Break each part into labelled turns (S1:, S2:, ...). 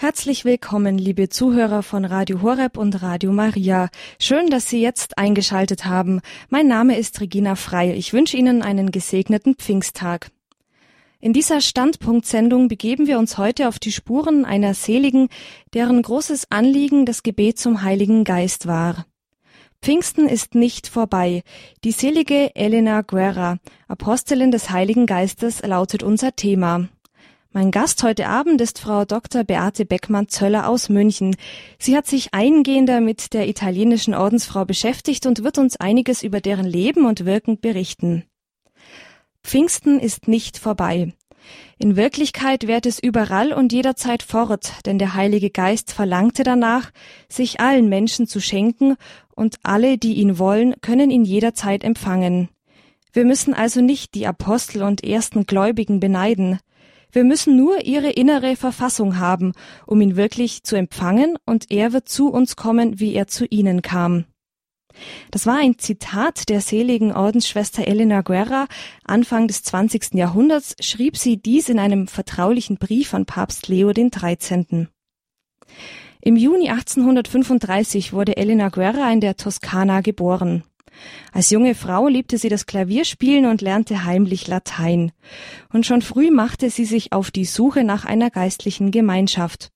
S1: Herzlich willkommen, liebe Zuhörer von Radio Horeb und Radio Maria. Schön, dass Sie jetzt eingeschaltet haben. Mein Name ist Regina Frei. Ich wünsche Ihnen einen gesegneten Pfingsttag. In dieser Standpunktsendung begeben wir uns heute auf die Spuren einer Seligen, deren großes Anliegen das Gebet zum Heiligen Geist war. Pfingsten ist nicht vorbei. Die selige Elena Guerra, Apostelin des Heiligen Geistes, lautet unser Thema. Mein Gast heute Abend ist Frau Dr. Beate Beckmann-Zöller aus München. Sie hat sich eingehender mit der italienischen Ordensfrau beschäftigt und wird uns einiges über deren Leben und Wirken berichten. Pfingsten ist nicht vorbei. In Wirklichkeit währt es überall und jederzeit fort, denn der Heilige Geist verlangte danach, sich allen Menschen zu schenken, und alle, die ihn wollen, können ihn jederzeit empfangen. Wir müssen also nicht die Apostel und ersten Gläubigen beneiden. Wir müssen nur ihre innere Verfassung haben, um ihn wirklich zu empfangen, und er wird zu uns kommen, wie er zu ihnen kam. Das war ein Zitat der seligen Ordensschwester Elena Guerra. Anfang des 20. Jahrhunderts schrieb sie dies in einem vertraulichen Brief an Papst Leo XIII. Im Juni 1835 wurde Elena Guerra in der Toskana geboren. Als junge Frau liebte sie das Klavierspielen und lernte heimlich Latein. Und schon früh machte sie sich auf die Suche nach einer geistlichen Gemeinschaft.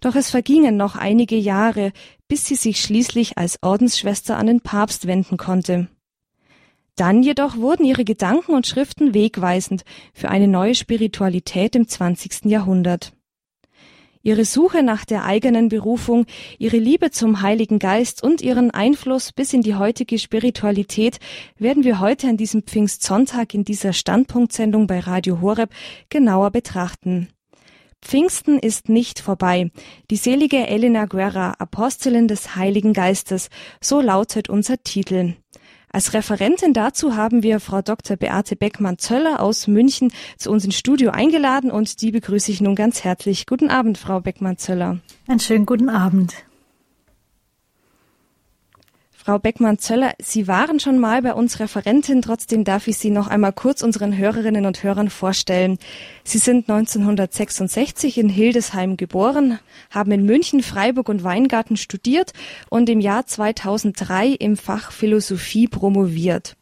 S1: Doch es vergingen noch einige Jahre, bis sie sich schließlich als Ordensschwester an den Papst wenden konnte. Dann jedoch wurden ihre Gedanken und Schriften wegweisend für eine neue Spiritualität im 20. Jahrhundert. Ihre Suche nach der eigenen Berufung, ihre Liebe zum Heiligen Geist und ihren Einfluss bis in die heutige Spiritualität werden wir heute an diesem Pfingstsonntag in dieser Standpunktsendung bei Radio Horeb genauer betrachten. Pfingsten ist nicht vorbei. Die selige Elena Guerra, Apostelin des Heiligen Geistes, so lautet unser Titel. Als Referentin dazu haben wir Frau Dr. Beate Beckmann-Zöller aus München zu uns ins Studio eingeladen und die begrüße ich nun ganz herzlich. Guten Abend, Frau Beckmann-Zöller.
S2: Einen schönen guten Abend.
S1: Frau Beckmann-Zöller, Sie waren schon mal bei uns Referentin, trotzdem darf ich Sie noch einmal kurz unseren Hörerinnen und Hörern vorstellen. Sie sind 1966 in Hildesheim geboren, haben in München, Freiburg und Weingarten studiert und im Jahr 2003 im Fach Philosophie promoviert.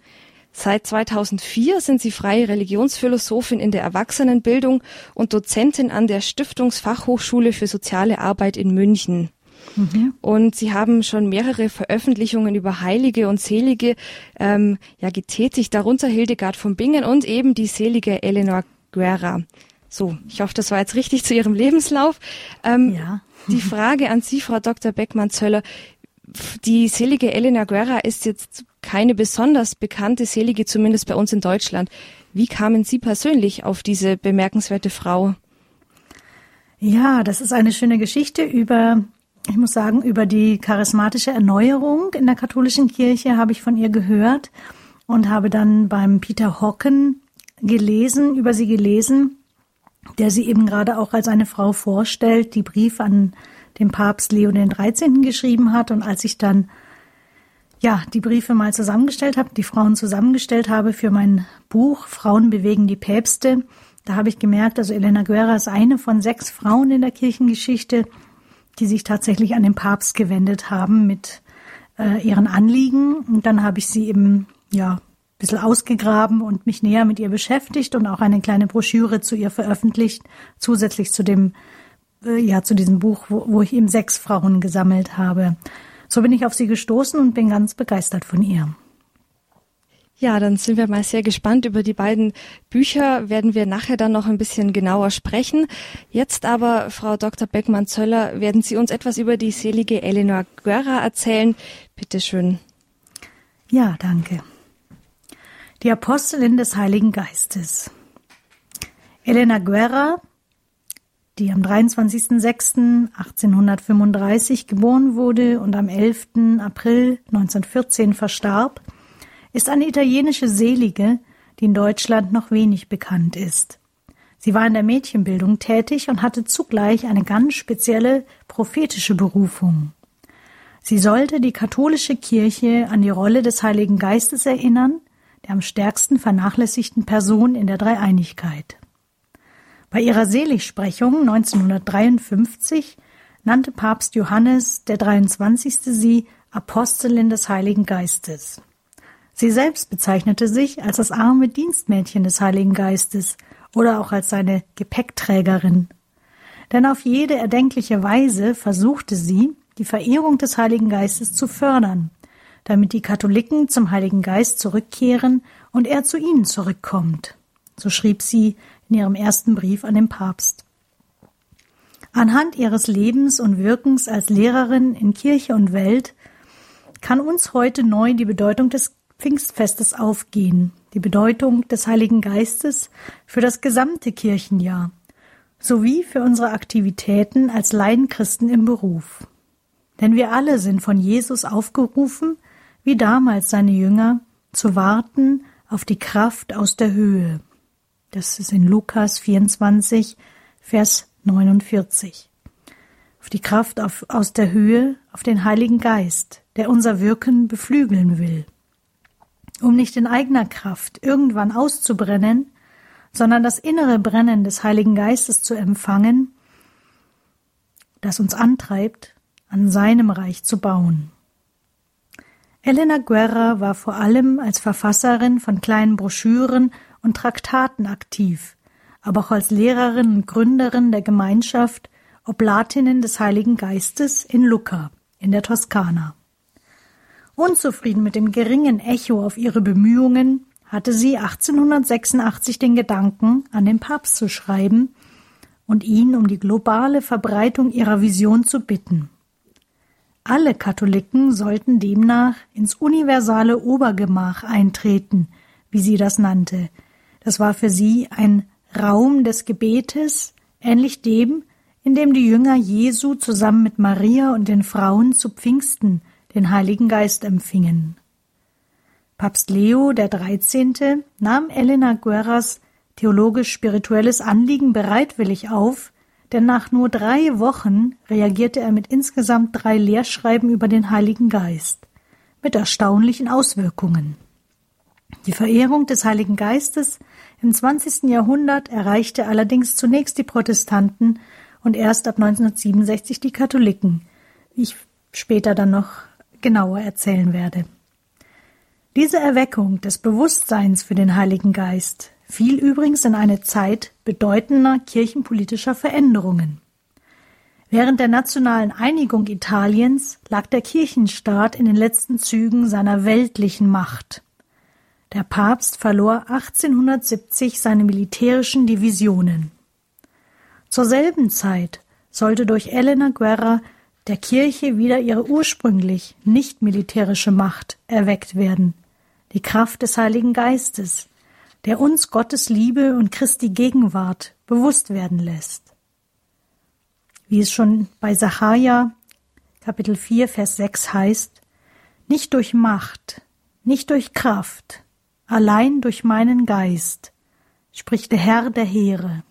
S1: Seit 2004 sind sie freie Religionsphilosophin in der Erwachsenenbildung und Dozentin an der Stiftungsfachhochschule für soziale Arbeit in München. Mhm. Und sie haben schon mehrere Veröffentlichungen über Heilige und Selige ähm, ja, getätigt, darunter Hildegard von Bingen und eben die selige Eleanor Guerra. So, ich hoffe, das war jetzt richtig zu Ihrem Lebenslauf. Ähm, ja. Die Frage an Sie, Frau Dr. Beckmann-Zöller. Die selige Elena Guerra ist jetzt keine besonders bekannte Selige, zumindest bei uns in Deutschland. Wie kamen Sie persönlich auf diese bemerkenswerte Frau?
S2: Ja, das ist eine schöne Geschichte über ich muss sagen, über die charismatische Erneuerung in der katholischen Kirche habe ich von ihr gehört und habe dann beim Peter Hocken gelesen, über sie gelesen, der sie eben gerade auch als eine Frau vorstellt, die Brief an den Papst Leo XIII. geschrieben hat. Und als ich dann ja die Briefe mal zusammengestellt habe, die Frauen zusammengestellt habe für mein Buch Frauen bewegen die Päpste, da habe ich gemerkt, also Elena Guerra ist eine von sechs Frauen in der Kirchengeschichte, die sich tatsächlich an den Papst gewendet haben mit äh, ihren Anliegen. Und dann habe ich sie eben, ja, ein bisschen ausgegraben und mich näher mit ihr beschäftigt und auch eine kleine Broschüre zu ihr veröffentlicht, zusätzlich zu dem, äh, ja, zu diesem Buch, wo, wo ich eben sechs Frauen gesammelt habe. So bin ich auf sie gestoßen und bin ganz begeistert von ihr.
S1: Ja, dann sind wir mal sehr gespannt. Über die beiden Bücher werden wir nachher dann noch ein bisschen genauer sprechen. Jetzt aber, Frau Dr. Beckmann-Zöller, werden Sie uns etwas über die selige Eleanor Guerra erzählen. Bitte schön.
S2: Ja, danke. Die Apostelin des Heiligen Geistes. Elena Guerra, die am 23.06.1835 geboren wurde und am 11. April 1914 verstarb, ist eine italienische Selige, die in Deutschland noch wenig bekannt ist. Sie war in der Mädchenbildung tätig und hatte zugleich eine ganz spezielle prophetische Berufung. Sie sollte die katholische Kirche an die Rolle des Heiligen Geistes erinnern, der am stärksten vernachlässigten Person in der Dreieinigkeit. Bei ihrer Seligsprechung 1953 nannte Papst Johannes der 23. sie Apostelin des Heiligen Geistes. Sie selbst bezeichnete sich als das arme Dienstmädchen des Heiligen Geistes oder auch als seine Gepäckträgerin. Denn auf jede erdenkliche Weise versuchte sie, die Verehrung des Heiligen Geistes zu fördern, damit die Katholiken zum Heiligen Geist zurückkehren und er zu ihnen zurückkommt. So schrieb sie in ihrem ersten Brief an den Papst. Anhand ihres Lebens und Wirkens als Lehrerin in Kirche und Welt kann uns heute neu die Bedeutung des Pfingstfestes aufgehen, die Bedeutung des Heiligen Geistes für das gesamte Kirchenjahr sowie für unsere Aktivitäten als Laienchristen im Beruf. Denn wir alle sind von Jesus aufgerufen, wie damals seine Jünger, zu warten auf die Kraft aus der Höhe. Das ist in Lukas 24, Vers 49. Auf die Kraft auf, aus der Höhe, auf den Heiligen Geist, der unser Wirken beflügeln will. Um nicht in eigener Kraft irgendwann auszubrennen, sondern das innere Brennen des Heiligen Geistes zu empfangen, das uns antreibt, an seinem Reich zu bauen. Elena Guerra war vor allem als Verfasserin von kleinen Broschüren und Traktaten aktiv, aber auch als Lehrerin und Gründerin der Gemeinschaft Oblatinnen des Heiligen Geistes in Lucca in der Toskana. Unzufrieden mit dem geringen Echo auf ihre Bemühungen hatte sie 1886 den Gedanken, an den Papst zu schreiben und ihn um die globale Verbreitung ihrer Vision zu bitten. Alle Katholiken sollten demnach ins universale Obergemach eintreten, wie sie das nannte. Das war für sie ein Raum des Gebetes, ähnlich dem, in dem die Jünger Jesu zusammen mit Maria und den Frauen zu Pfingsten den Heiligen Geist empfingen. Papst Leo 13. nahm Elena Guerras theologisch-spirituelles Anliegen bereitwillig auf, denn nach nur drei Wochen reagierte er mit insgesamt drei Lehrschreiben über den Heiligen Geist, mit erstaunlichen Auswirkungen. Die Verehrung des Heiligen Geistes im 20. Jahrhundert erreichte allerdings zunächst die Protestanten und erst ab 1967 die Katholiken, wie ich später dann noch genauer erzählen werde. Diese Erweckung des Bewusstseins für den Heiligen Geist fiel übrigens in eine Zeit bedeutender kirchenpolitischer Veränderungen. Während der nationalen Einigung Italiens lag der Kirchenstaat in den letzten Zügen seiner weltlichen Macht. Der Papst verlor 1870 seine militärischen Divisionen. Zur selben Zeit sollte durch Elena Guerra der Kirche wieder ihre ursprünglich nicht militärische Macht erweckt werden, die Kraft des Heiligen Geistes, der uns Gottes Liebe und Christi Gegenwart bewusst werden lässt. Wie es schon bei Sacharja Kapitel 4 Vers 6 heißt, nicht durch Macht, nicht durch Kraft, allein durch meinen Geist, spricht der Herr der Heere.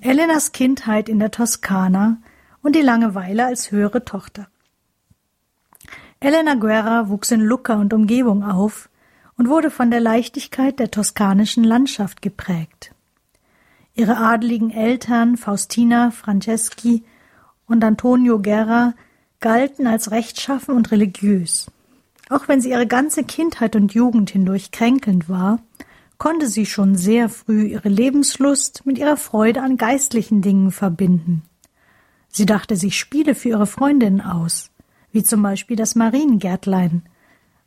S2: Elenas Kindheit in der Toskana und die Langeweile als höhere Tochter. Elena Guerra wuchs in Lucca und Umgebung auf und wurde von der Leichtigkeit der toskanischen Landschaft geprägt. Ihre adeligen Eltern Faustina Franceschi und Antonio Guerra galten als rechtschaffen und religiös. Auch wenn sie ihre ganze Kindheit und Jugend hindurch kränkelnd war, konnte sie schon sehr früh ihre Lebenslust mit ihrer Freude an geistlichen Dingen verbinden. Sie dachte sich Spiele für ihre Freundinnen aus, wie zum Beispiel das Mariengärtlein,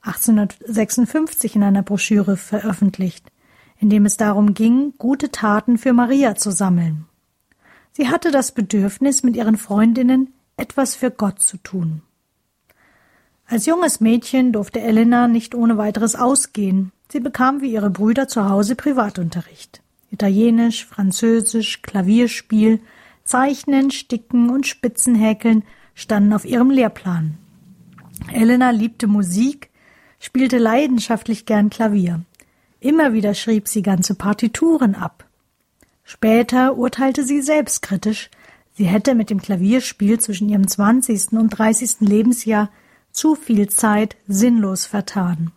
S2: 1856 in einer Broschüre veröffentlicht, in dem es darum ging, gute Taten für Maria zu sammeln. Sie hatte das Bedürfnis, mit ihren Freundinnen etwas für Gott zu tun. Als junges Mädchen durfte Elena nicht ohne weiteres ausgehen. Sie bekam wie ihre Brüder zu Hause Privatunterricht. Italienisch, Französisch, Klavierspiel, Zeichnen, Sticken und Spitzenhäkeln standen auf ihrem Lehrplan. Elena liebte Musik, spielte leidenschaftlich gern Klavier. Immer wieder schrieb sie ganze Partituren ab. Später urteilte sie selbstkritisch, sie hätte mit dem Klavierspiel zwischen ihrem 20. und 30. Lebensjahr zu viel Zeit sinnlos vertan.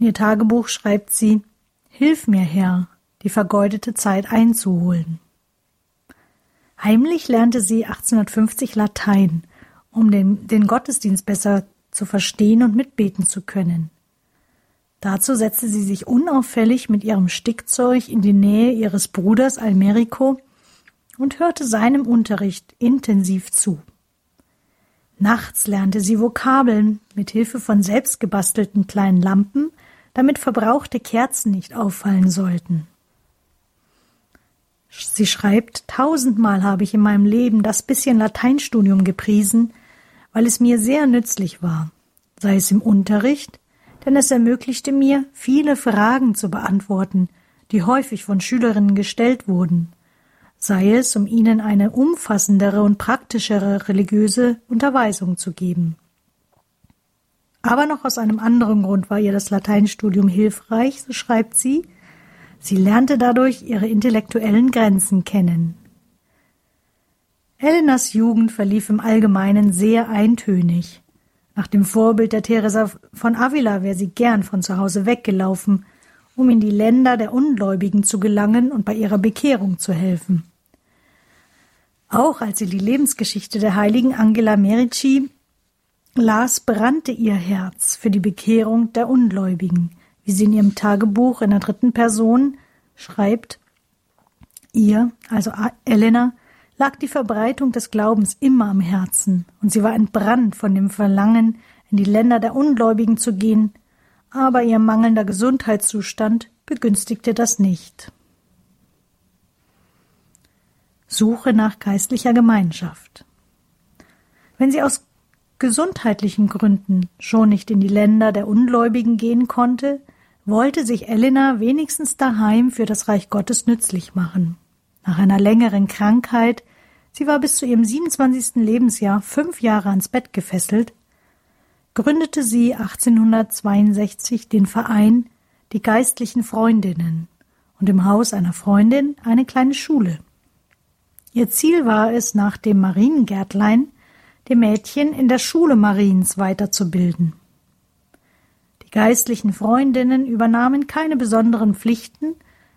S2: In ihr Tagebuch schreibt sie Hilf mir, Herr, die vergeudete Zeit einzuholen. Heimlich lernte sie 1850 Latein, um den, den Gottesdienst besser zu verstehen und mitbeten zu können. Dazu setzte sie sich unauffällig mit ihrem Stickzeug in die Nähe ihres Bruders Almerico und hörte seinem Unterricht intensiv zu. Nachts lernte sie Vokabeln mit Hilfe von selbstgebastelten kleinen Lampen, damit verbrauchte Kerzen nicht auffallen sollten. Sie schreibt, tausendmal habe ich in meinem Leben das bisschen Lateinstudium gepriesen, weil es mir sehr nützlich war, sei es im Unterricht, denn es ermöglichte mir, viele Fragen zu beantworten, die häufig von Schülerinnen gestellt wurden, sei es, um ihnen eine umfassendere und praktischere religiöse Unterweisung zu geben. Aber noch aus einem anderen Grund war ihr das Lateinstudium hilfreich, so schreibt sie, sie lernte dadurch ihre intellektuellen Grenzen kennen. Helenas Jugend verlief im Allgemeinen sehr eintönig. Nach dem Vorbild der Teresa von Avila wäre sie gern von zu Hause weggelaufen, um in die Länder der Ungläubigen zu gelangen und bei ihrer Bekehrung zu helfen. Auch als sie die Lebensgeschichte der heiligen Angela Merici las, brannte ihr Herz für die Bekehrung der Ungläubigen, wie sie in ihrem Tagebuch in der dritten Person schreibt. Ihr, also Elena, lag die Verbreitung des Glaubens immer am Herzen, und sie war entbrannt von dem Verlangen, in die Länder der Ungläubigen zu gehen, aber ihr mangelnder Gesundheitszustand begünstigte das nicht. Suche nach geistlicher Gemeinschaft. Wenn sie aus gesundheitlichen Gründen schon nicht in die Länder der Ungläubigen gehen konnte, wollte sich Elena wenigstens daheim für das Reich Gottes nützlich machen. Nach einer längeren Krankheit Sie war bis zu ihrem 27. Lebensjahr fünf Jahre ans Bett gefesselt, gründete sie 1862 den Verein Die geistlichen Freundinnen und im Haus einer Freundin eine kleine Schule. Ihr Ziel war es, nach dem Mariengärtlein die Mädchen in der Schule Mariens weiterzubilden. Die geistlichen Freundinnen übernahmen keine besonderen Pflichten,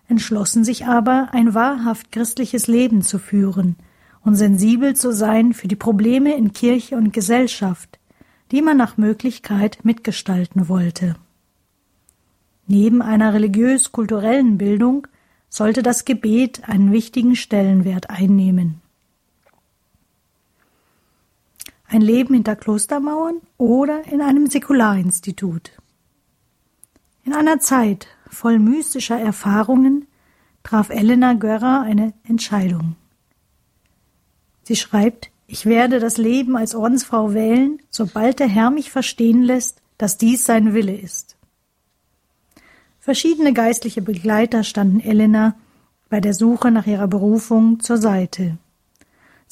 S2: entschlossen sich aber, ein wahrhaft christliches Leben zu führen – und sensibel zu sein für die Probleme in Kirche und Gesellschaft, die man nach Möglichkeit mitgestalten wollte. Neben einer religiös-kulturellen Bildung sollte das Gebet einen wichtigen Stellenwert einnehmen. Ein Leben hinter Klostermauern oder in einem Säkularinstitut. In einer Zeit voll mystischer Erfahrungen traf Elena Görer eine Entscheidung. Sie schreibt, ich werde das Leben als Ordensfrau wählen, sobald der Herr mich verstehen lässt, dass dies sein Wille ist. Verschiedene geistliche Begleiter standen Elena bei der Suche nach ihrer Berufung zur Seite.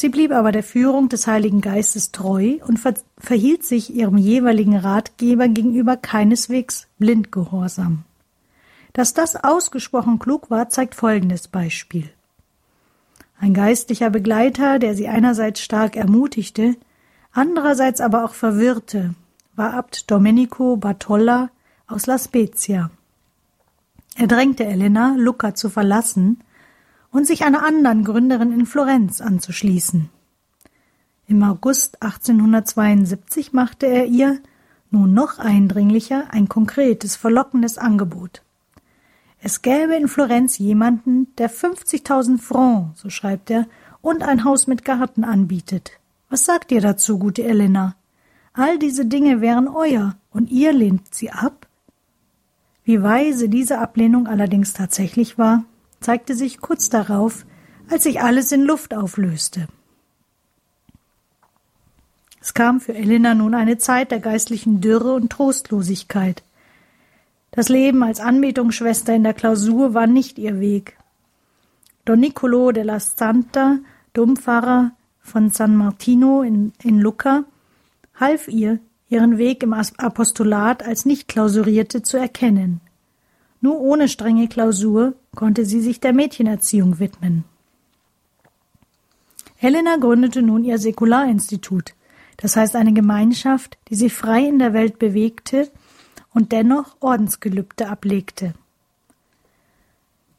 S2: Sie blieb aber der Führung des Heiligen Geistes treu und ver verhielt sich ihrem jeweiligen Ratgeber gegenüber keineswegs blind gehorsam. Dass das ausgesprochen klug war, zeigt folgendes Beispiel. Ein geistlicher Begleiter, der sie einerseits stark ermutigte, andererseits aber auch verwirrte, war Abt Domenico Bartolla aus La Spezia. Er drängte Elena, Lucca zu verlassen und sich einer anderen Gründerin in Florenz anzuschließen. Im August 1872 machte er ihr, nun noch eindringlicher, ein konkretes, verlockendes Angebot. Es gäbe in Florenz jemanden, der 50.000 Francs, so schreibt er, und ein Haus mit Garten anbietet. Was sagt ihr dazu, gute Elena? All diese Dinge wären euer, und ihr lehnt sie ab? Wie weise diese Ablehnung allerdings tatsächlich war, zeigte sich kurz darauf, als sich alles in Luft auflöste. Es kam für Elena nun eine Zeit der geistlichen Dürre und Trostlosigkeit. Das Leben als Anbetungsschwester in der Klausur war nicht ihr Weg. Don Nicolo de la Santa, Dompfarrer von San Martino in, in Lucca, half ihr, ihren Weg im Apostolat als Nicht-Klausurierte zu erkennen. Nur ohne strenge Klausur konnte sie sich der Mädchenerziehung widmen. Helena gründete nun ihr Säkularinstitut, das heißt eine Gemeinschaft, die sich frei in der Welt bewegte und dennoch Ordensgelübde ablegte.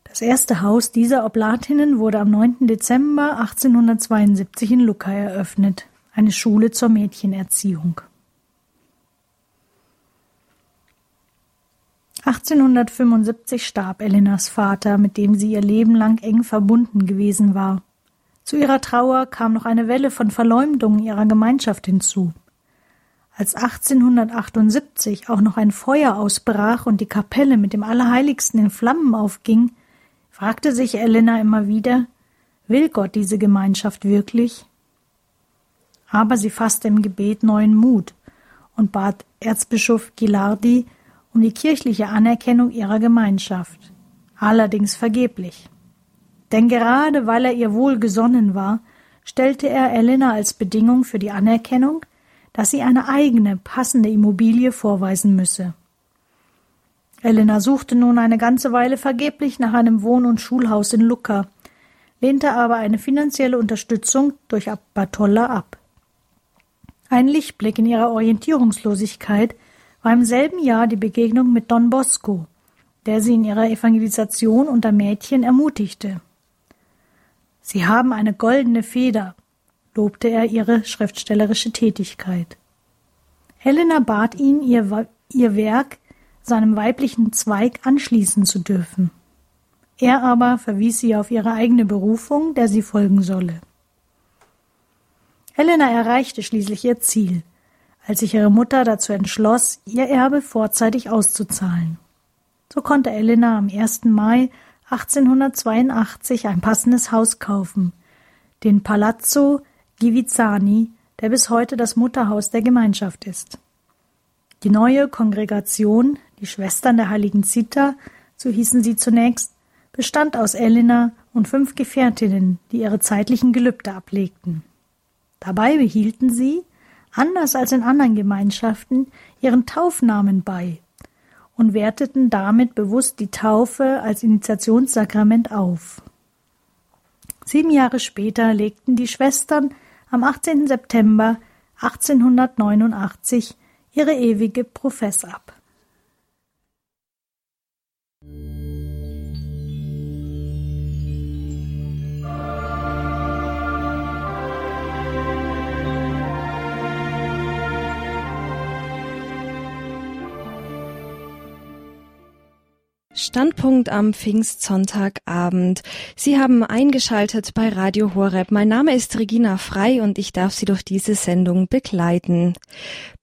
S2: Das erste Haus dieser Oblatinnen wurde am 9. Dezember 1872 in Lucca eröffnet, eine Schule zur Mädchenerziehung. 1875 starb Elenas Vater, mit dem sie ihr Leben lang eng verbunden gewesen war. Zu ihrer Trauer kam noch eine Welle von Verleumdungen ihrer Gemeinschaft hinzu. Als 1878 auch noch ein Feuer ausbrach und die Kapelle mit dem Allerheiligsten in Flammen aufging, fragte sich Elena immer wieder, will Gott diese Gemeinschaft wirklich? Aber sie fasste im Gebet neuen Mut und bat Erzbischof Gilardi um die kirchliche Anerkennung ihrer Gemeinschaft, allerdings vergeblich. Denn gerade weil er ihr wohlgesonnen war, stellte er Elena als Bedingung für die Anerkennung, dass sie eine eigene, passende Immobilie vorweisen müsse. Elena suchte nun eine ganze Weile vergeblich nach einem Wohn- und Schulhaus in Lucca, lehnte aber eine finanzielle Unterstützung durch Bartolla ab. Ein Lichtblick in ihrer Orientierungslosigkeit war im selben Jahr die Begegnung mit Don Bosco, der sie in ihrer Evangelisation unter Mädchen ermutigte. Sie haben eine goldene Feder, lobte er ihre schriftstellerische Tätigkeit. Helena bat ihn, ihr, ihr Werk seinem weiblichen Zweig anschließen zu dürfen. Er aber verwies sie auf ihre eigene Berufung, der sie folgen solle. Helena erreichte schließlich ihr Ziel, als sich ihre Mutter dazu entschloss, ihr Erbe vorzeitig auszuzahlen. So konnte Elena am 1. Mai 1882 ein passendes Haus kaufen, den Palazzo Givizzani, der bis heute das Mutterhaus der Gemeinschaft ist. Die neue Kongregation, die Schwestern der heiligen Zita, so hießen sie zunächst, bestand aus Elena und fünf Gefährtinnen, die ihre zeitlichen Gelübde ablegten. Dabei behielten sie, anders als in anderen Gemeinschaften, ihren Taufnamen bei und werteten damit bewusst die Taufe als Initiationssakrament auf. Sieben Jahre später legten die Schwestern am 18. September 1889 ihre ewige Profess ab.
S1: Standpunkt am Pfingstsonntagabend. Sie haben eingeschaltet bei Radio Horeb. Mein Name ist Regina Frei und ich darf Sie durch diese Sendung begleiten.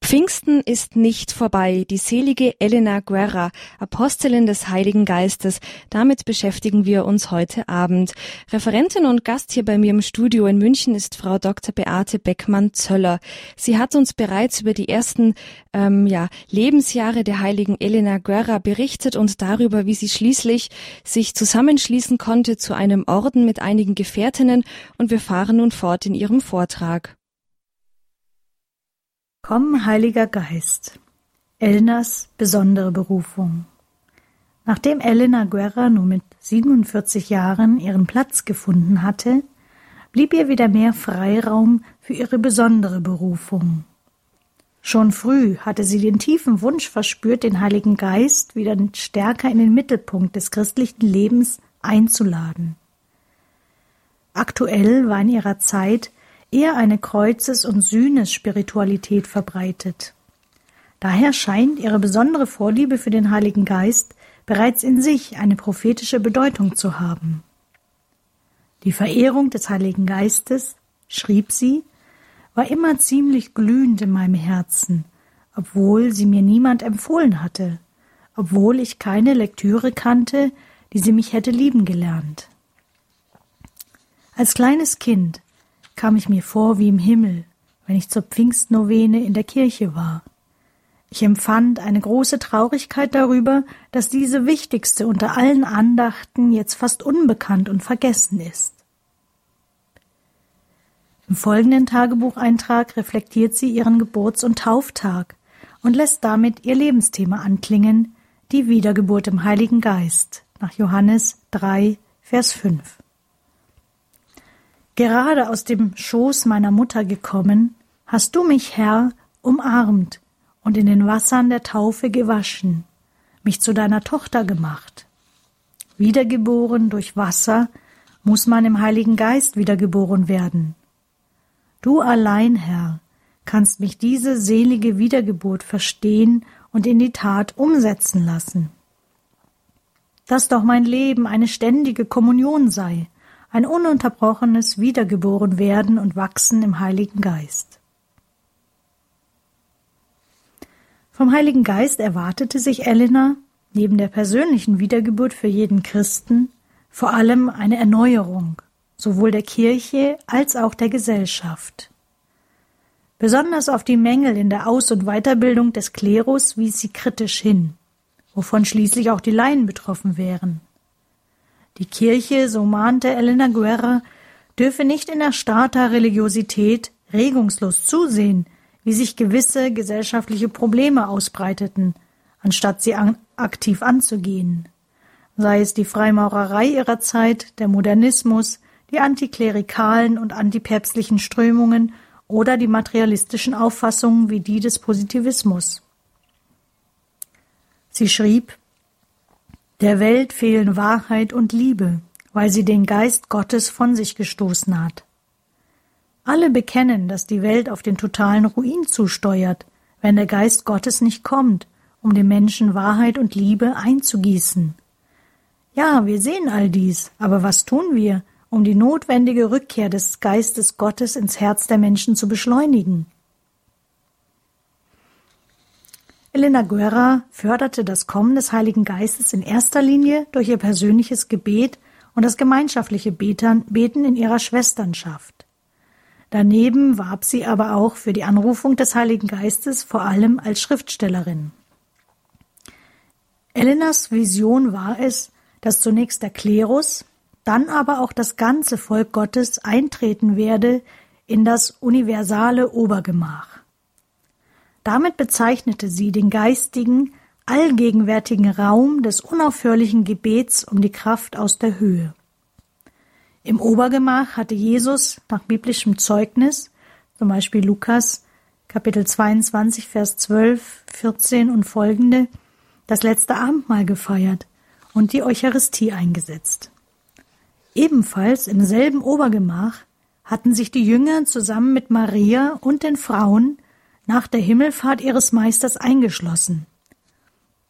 S1: Pfingsten ist nicht vorbei. Die selige Elena Guerra, Apostelin des Heiligen Geistes. Damit beschäftigen wir uns heute Abend. Referentin und Gast hier bei mir im Studio in München ist Frau Dr. Beate Beckmann-Zöller. Sie hat uns bereits über die ersten ähm, ja, Lebensjahre der heiligen Elena Guerra berichtet und darüber, wie sie schließlich sich zusammenschließen konnte zu einem Orden mit einigen Gefährtinnen und wir fahren nun fort in ihrem Vortrag.
S2: Komm, Heiliger Geist. Elnas besondere Berufung. Nachdem Elena Guerra nun mit 47 Jahren ihren Platz gefunden hatte, blieb ihr wieder mehr Freiraum für ihre besondere Berufung. Schon früh hatte sie den tiefen Wunsch verspürt, den Heiligen Geist wieder stärker in den Mittelpunkt des christlichen Lebens einzuladen. Aktuell war in ihrer Zeit eher eine Kreuzes- und Sühnes-Spiritualität verbreitet. Daher scheint ihre besondere Vorliebe für den Heiligen Geist bereits in sich eine prophetische Bedeutung zu haben. Die Verehrung des Heiligen Geistes, schrieb sie, war immer ziemlich glühend in meinem Herzen, obwohl sie mir niemand empfohlen hatte, obwohl ich keine Lektüre kannte, die sie mich hätte lieben gelernt. Als kleines Kind kam ich mir vor wie im Himmel, wenn ich zur Pfingstnovene in der Kirche war. Ich empfand eine große Traurigkeit darüber, dass diese wichtigste unter allen Andachten jetzt fast unbekannt und vergessen ist. Im folgenden Tagebucheintrag reflektiert sie ihren Geburts- und Tauftag und lässt damit ihr Lebensthema anklingen, die Wiedergeburt im Heiligen Geist, nach Johannes 3, Vers 5 gerade aus dem Schoß meiner Mutter gekommen, hast du mich, Herr, umarmt und in den Wassern der Taufe gewaschen, mich zu deiner Tochter gemacht. Wiedergeboren durch Wasser, muss man im Heiligen Geist wiedergeboren werden. Du allein, Herr, kannst mich diese selige Wiedergeburt verstehen und in die Tat umsetzen lassen. Dass doch mein Leben eine ständige Kommunion sei, ein ununterbrochenes Wiedergeboren werden und wachsen im Heiligen Geist. Vom Heiligen Geist erwartete sich Elena, neben der persönlichen Wiedergeburt für jeden Christen, vor allem eine Erneuerung, sowohl der Kirche als auch der Gesellschaft. Besonders auf die Mängel in der Aus- und Weiterbildung des Klerus wies sie kritisch hin, wovon schließlich auch die Laien betroffen wären. Die Kirche, so mahnte Elena Guerra, dürfe nicht in erstarrter Religiosität regungslos zusehen, wie sich gewisse gesellschaftliche Probleme ausbreiteten, anstatt sie an aktiv anzugehen. Sei es die Freimaurerei ihrer Zeit, der Modernismus, die antiklerikalen und antipäpstlichen Strömungen oder die materialistischen Auffassungen wie die des Positivismus. Sie schrieb Der Welt fehlen Wahrheit und Liebe, weil sie den Geist Gottes von sich gestoßen hat. Alle bekennen, dass die Welt auf den totalen Ruin zusteuert, wenn der Geist Gottes nicht kommt, um den Menschen Wahrheit und Liebe einzugießen. Ja, wir sehen all dies, aber was tun wir, um die notwendige Rückkehr des Geistes Gottes ins Herz der Menschen zu beschleunigen. Elena Guerra förderte das Kommen des Heiligen Geistes in erster Linie durch ihr persönliches Gebet und das gemeinschaftliche Beten in ihrer Schwesternschaft. Daneben warb sie aber auch für die Anrufung des Heiligen Geistes vor allem als Schriftstellerin. Elenas Vision war es, dass zunächst der Klerus, dann aber auch das ganze Volk Gottes eintreten werde in das universale Obergemach. Damit bezeichnete sie den geistigen, allgegenwärtigen Raum des unaufhörlichen Gebets um die Kraft aus der Höhe. Im Obergemach hatte Jesus nach biblischem Zeugnis, zum Beispiel Lukas Kapitel 22, Vers 12, 14 und folgende, das letzte Abendmahl gefeiert und die Eucharistie eingesetzt. Ebenfalls im selben Obergemach hatten sich die Jünger zusammen mit Maria und den Frauen nach der Himmelfahrt ihres Meisters eingeschlossen.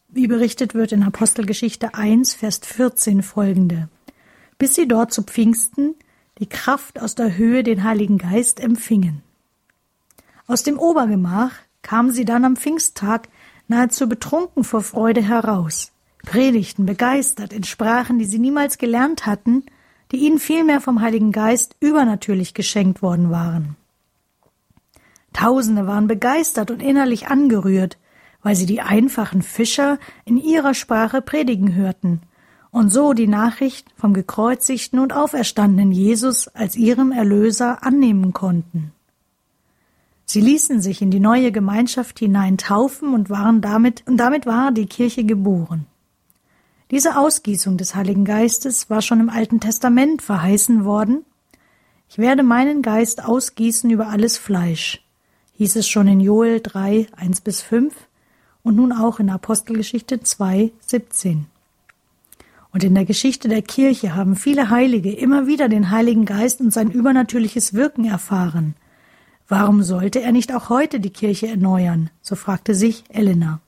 S2: Wie berichtet wird in Apostelgeschichte 1, Vers 14 folgende, bis sie dort zu Pfingsten die Kraft aus der Höhe den Heiligen Geist empfingen. Aus dem Obergemach kamen sie dann am Pfingsttag nahezu betrunken vor Freude heraus, predigten begeistert in Sprachen, die sie niemals gelernt hatten, die ihnen vielmehr vom Heiligen Geist übernatürlich geschenkt worden waren. Tausende waren begeistert und innerlich angerührt, weil sie die einfachen Fischer in ihrer Sprache predigen hörten und so die Nachricht vom gekreuzigten und auferstandenen Jesus als ihrem Erlöser annehmen konnten. Sie ließen sich in die neue Gemeinschaft hinein taufen und waren damit, und damit war die Kirche geboren. Diese Ausgießung des Heiligen Geistes war schon im Alten Testament verheißen worden. Ich werde meinen Geist ausgießen über alles Fleisch, hieß es schon in Joel 3, 1 bis 5 und nun auch in Apostelgeschichte 2, 17. Und in der Geschichte der Kirche haben viele Heilige immer wieder den Heiligen Geist und sein übernatürliches Wirken erfahren. Warum sollte er nicht auch heute die Kirche erneuern? So fragte sich Elena.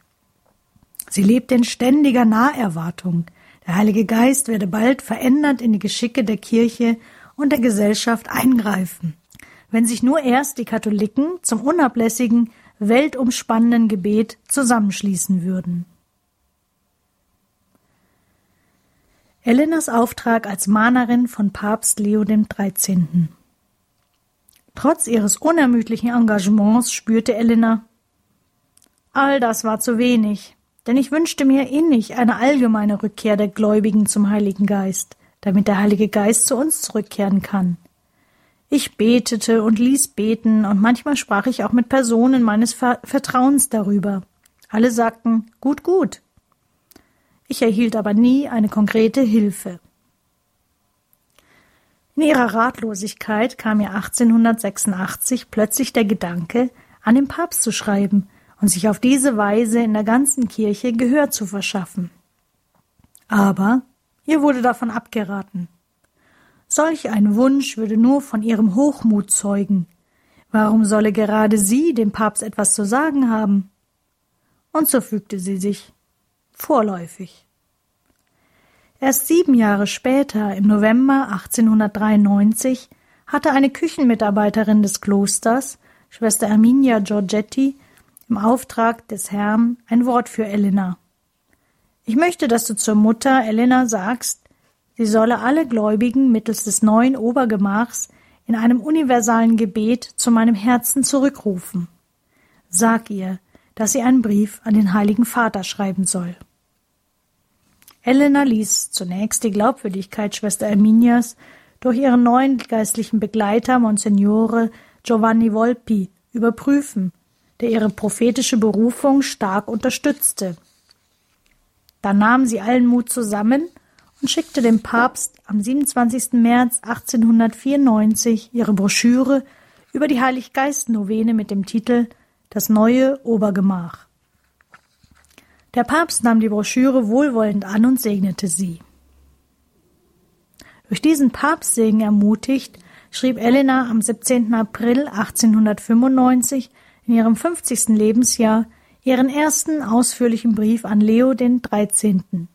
S2: Sie lebt in ständiger Naherwartung. Der Heilige Geist werde bald verändert in die Geschicke der Kirche und der Gesellschaft eingreifen. Wenn sich nur erst die Katholiken zum unablässigen, weltumspannenden Gebet zusammenschließen würden. Elenas Auftrag als Mahnerin von Papst Leo XIII. Trotz ihres unermüdlichen Engagements spürte Elena, all das war zu wenig denn ich wünschte mir innig eine allgemeine Rückkehr der Gläubigen zum Heiligen Geist, damit der Heilige Geist zu uns zurückkehren kann. Ich betete und ließ beten, und manchmal sprach ich auch mit Personen meines Vertrauens darüber. Alle sagten gut, gut. Ich erhielt aber nie eine konkrete Hilfe. In ihrer Ratlosigkeit kam ihr 1886 plötzlich der Gedanke, an den Papst zu schreiben und sich auf diese Weise in der ganzen Kirche Gehör zu verschaffen. Aber Ihr wurde davon abgeraten. Solch ein Wunsch würde nur von ihrem Hochmut zeugen. Warum solle gerade sie dem Papst etwas zu sagen haben? Und so fügte sie sich vorläufig. Erst sieben Jahre später, im November 1893, hatte eine Küchenmitarbeiterin des Klosters, Schwester Erminia Giorgetti, im Auftrag des Herrn ein Wort für Elena. Ich möchte, dass du zur Mutter Elena sagst, sie solle alle Gläubigen mittels des neuen Obergemachs in einem universalen Gebet zu meinem Herzen zurückrufen. Sag ihr, dass sie einen Brief an den Heiligen Vater schreiben soll. Elena ließ zunächst die Glaubwürdigkeit Schwester Erminias durch ihren neuen geistlichen Begleiter Monsignore Giovanni Volpi überprüfen, der ihre prophetische Berufung stark unterstützte. Dann nahm sie allen Mut zusammen und schickte dem Papst am 27. März 1894 ihre Broschüre über die Heiliggeist-Novene mit dem Titel Das neue Obergemach. Der Papst nahm die Broschüre wohlwollend an und segnete sie. Durch diesen Papstsegen ermutigt, schrieb Elena am 17. April 1895 in ihrem 50. Lebensjahr ihren ersten ausführlichen Brief an Leo den 13.